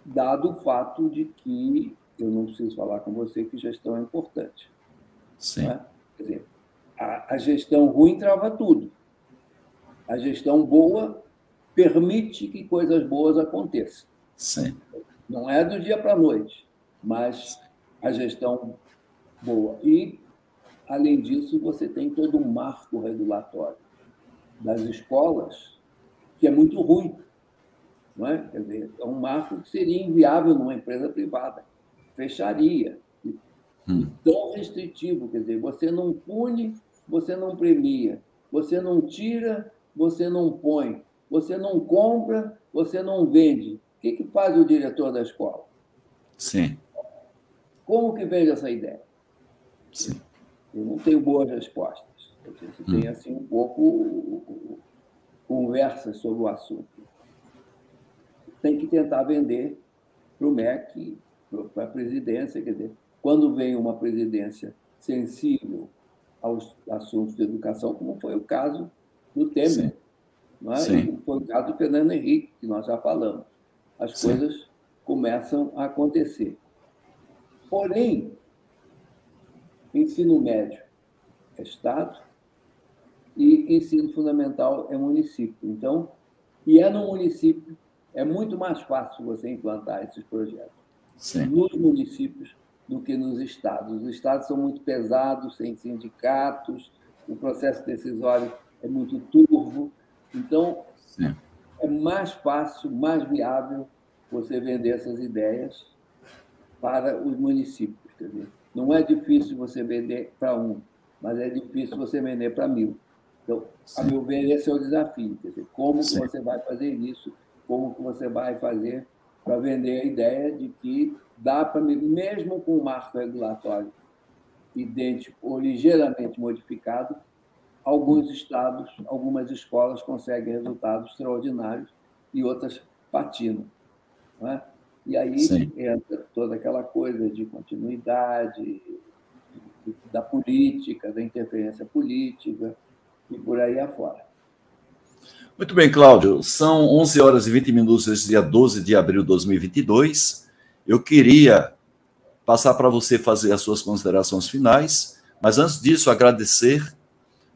dado o fato de que, eu não preciso falar com você que gestão é importante. Sim. Né? Quer dizer, a, a gestão ruim trava tudo. A gestão boa permite que coisas boas aconteçam. Sim. Não é do dia para a noite, mas a gestão boa. E, além disso, você tem todo um marco regulatório das escolas, que é muito ruim. Não é? Quer dizer, é um marco que seria inviável numa empresa privada. Fecharia. Hum. Tão restritivo, quer dizer, você não pune, você não premia, você não tira, você não põe, você não compra, você não vende. O que, que faz o diretor da escola? Sim. Como que vende essa ideia? Sim. Eu não tenho boas respostas. Você hum. tem, assim, um pouco conversas sobre o assunto. tem que tentar vender para o MEC, para a presidência. Quer dizer, quando vem uma presidência sensível aos assuntos de educação, como foi o caso do Temer, não é? foi o caso do Fernando Henrique, que nós já falamos. As Sim. coisas começam a acontecer. Porém, ensino médio é Estado e ensino fundamental é município. Então, e é no município, é muito mais fácil você implantar esses projetos Sim. nos municípios do que nos estados. Os estados são muito pesados, sem sindicatos, o processo decisório é muito turvo. Então, Sim. é mais fácil, mais viável você vender essas ideias para os municípios. Quer dizer, não é difícil você vender para um, mas é difícil você vender para mil. Então, Sim. a meu ver, esse é o desafio. Quer dizer, como que você vai fazer isso? Como que você vai fazer para vender a ideia de que dá para, mesmo com o marco regulatório idêntico ou ligeiramente modificado, alguns estados, algumas escolas conseguem resultados extraordinários e outras patinam. É? E aí Sim. entra toda aquela coisa de continuidade da política, da interferência política e por aí afora. Muito bem, Cláudio. São 11 horas e 20 minutos desse dia 12 de abril de 2022. Eu queria passar para você fazer as suas considerações finais, mas antes disso, agradecer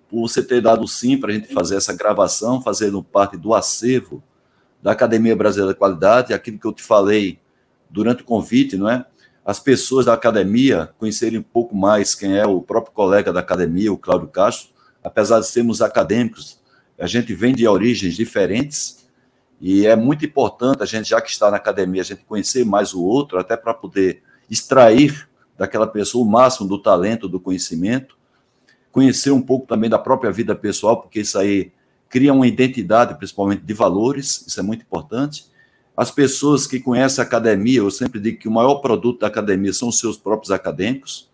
por você ter dado sim para a gente fazer essa gravação, fazendo parte do acervo da Academia Brasileira de Qualidade, aquilo que eu te falei durante o convite, não é? As pessoas da academia conhecerem um pouco mais quem é o próprio colega da academia, o Cláudio Castro, apesar de sermos acadêmicos, a gente vem de origens diferentes e é muito importante a gente, já que está na academia, a gente conhecer mais o outro, até para poder extrair daquela pessoa o máximo do talento, do conhecimento, conhecer um pouco também da própria vida pessoal, porque isso aí cria uma identidade, principalmente de valores, isso é muito importante. As pessoas que conhecem a academia, eu sempre digo que o maior produto da academia são os seus próprios acadêmicos,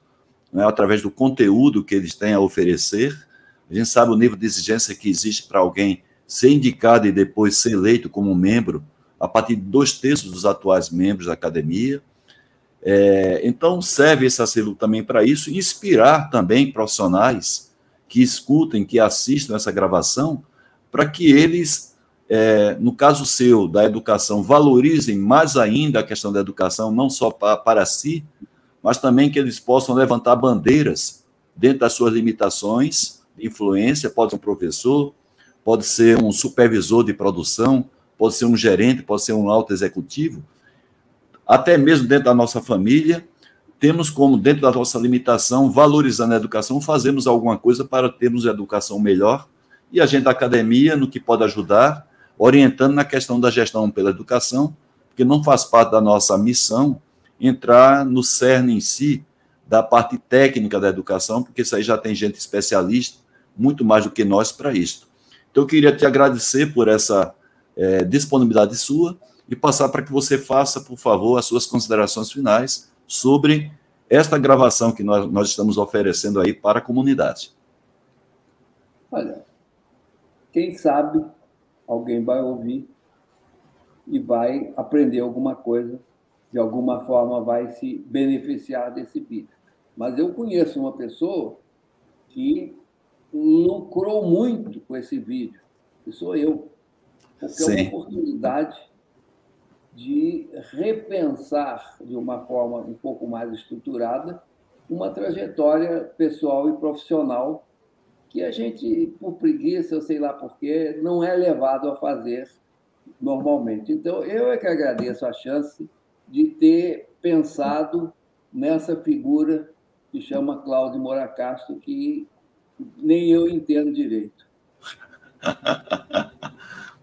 né, através do conteúdo que eles têm a oferecer. A gente sabe o nível de exigência que existe para alguém ser indicado e depois ser eleito como membro, a partir de dois terços dos atuais membros da academia. É, então, serve esse acervo também para isso, inspirar também profissionais que escutem, que assistam essa gravação, para que eles, é, no caso seu, da educação, valorizem mais ainda a questão da educação, não só para, para si, mas também que eles possam levantar bandeiras dentro das suas limitações de influência, pode ser um professor, pode ser um supervisor de produção, pode ser um gerente, pode ser um alto executivo, até mesmo dentro da nossa família, temos como, dentro da nossa limitação, valorizando a educação, fazemos alguma coisa para termos educação melhor e a gente da academia no que pode ajudar, orientando na questão da gestão pela educação, porque não faz parte da nossa missão entrar no cerne em si da parte técnica da educação, porque isso aí já tem gente especialista, muito mais do que nós para isso. Então, eu queria te agradecer por essa é, disponibilidade sua e passar para que você faça, por favor, as suas considerações finais sobre esta gravação que nós, nós estamos oferecendo aí para a comunidade. Olha, quem sabe alguém vai ouvir e vai aprender alguma coisa, de alguma forma vai se beneficiar desse vídeo. Mas eu conheço uma pessoa que lucrou muito com esse vídeo, que sou eu. Porque Sim. é uma oportunidade de repensar de uma forma um pouco mais estruturada uma trajetória pessoal e profissional que a gente, por preguiça, eu sei lá porquê, não é levado a fazer normalmente. Então, eu é que agradeço a chance de ter pensado nessa figura que chama Cláudio Moura Castro, que nem eu entendo direito.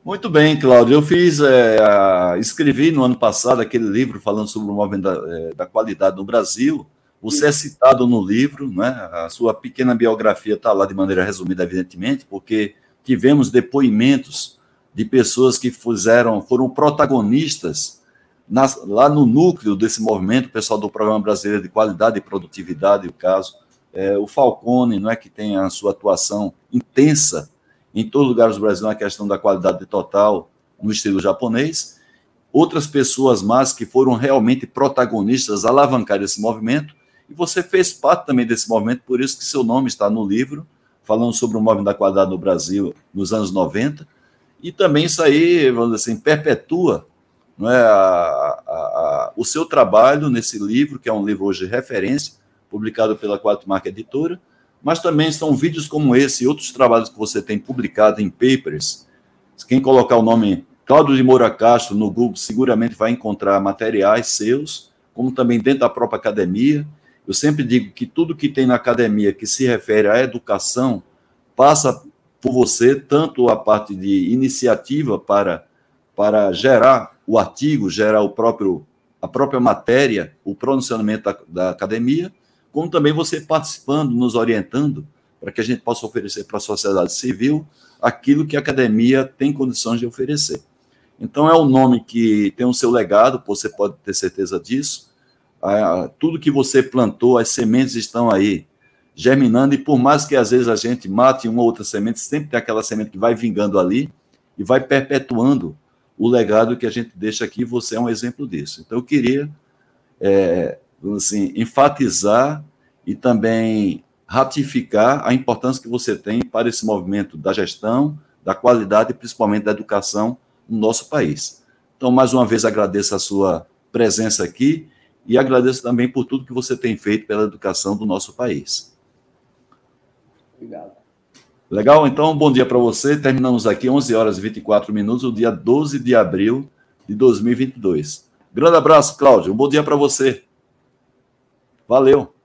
Muito bem, Cláudio. Eu fiz, é, a, escrevi no ano passado aquele livro falando sobre o movimento da, é, da qualidade no Brasil. Você é citado no livro, né? a sua pequena biografia está lá de maneira resumida, evidentemente, porque tivemos depoimentos de pessoas que fizeram, foram protagonistas lá no núcleo desse movimento, pessoal do Programa Brasileiro de Qualidade e Produtividade, o caso, é, o Falcone, não é que tem a sua atuação intensa em todo lugar do Brasil na questão da qualidade total no estilo japonês, outras pessoas mais que foram realmente protagonistas, alavancar esse movimento, e você fez parte também desse movimento, por isso que seu nome está no livro, falando sobre o movimento da qualidade no Brasil nos anos 90, e também isso aí, vamos dizer assim, perpetua não é, a, a, a, o seu trabalho nesse livro, que é um livro hoje de referência, publicado pela Quatro Marca Editora, mas também são vídeos como esse e outros trabalhos que você tem publicado em papers. Quem colocar o nome Cláudio de Moura Castro no Google seguramente vai encontrar materiais seus, como também dentro da própria academia. Eu sempre digo que tudo que tem na academia que se refere à educação passa por você, tanto a parte de iniciativa para, para gerar o artigo, gerar o próprio, a própria matéria, o pronunciamento da, da academia, como também você participando, nos orientando, para que a gente possa oferecer para a sociedade civil aquilo que a academia tem condições de oferecer. Então, é um nome que tem o seu legado, você pode ter certeza disso. Ah, tudo que você plantou, as sementes estão aí, germinando, e por mais que às vezes a gente mate uma ou outra semente, sempre tem aquela semente que vai vingando ali e vai perpetuando o legado que a gente deixa aqui. Você é um exemplo disso. Então, eu queria é, assim, enfatizar e também ratificar a importância que você tem para esse movimento da gestão, da qualidade e principalmente da educação no nosso país. Então, mais uma vez, agradeço a sua presença aqui e agradeço também por tudo que você tem feito pela educação do nosso país. Obrigado. Legal? Então, bom dia para você. Terminamos aqui 11 horas e 24 minutos, o dia 12 de abril de 2022. Grande abraço, Cláudio. Um bom dia para você. Valeu!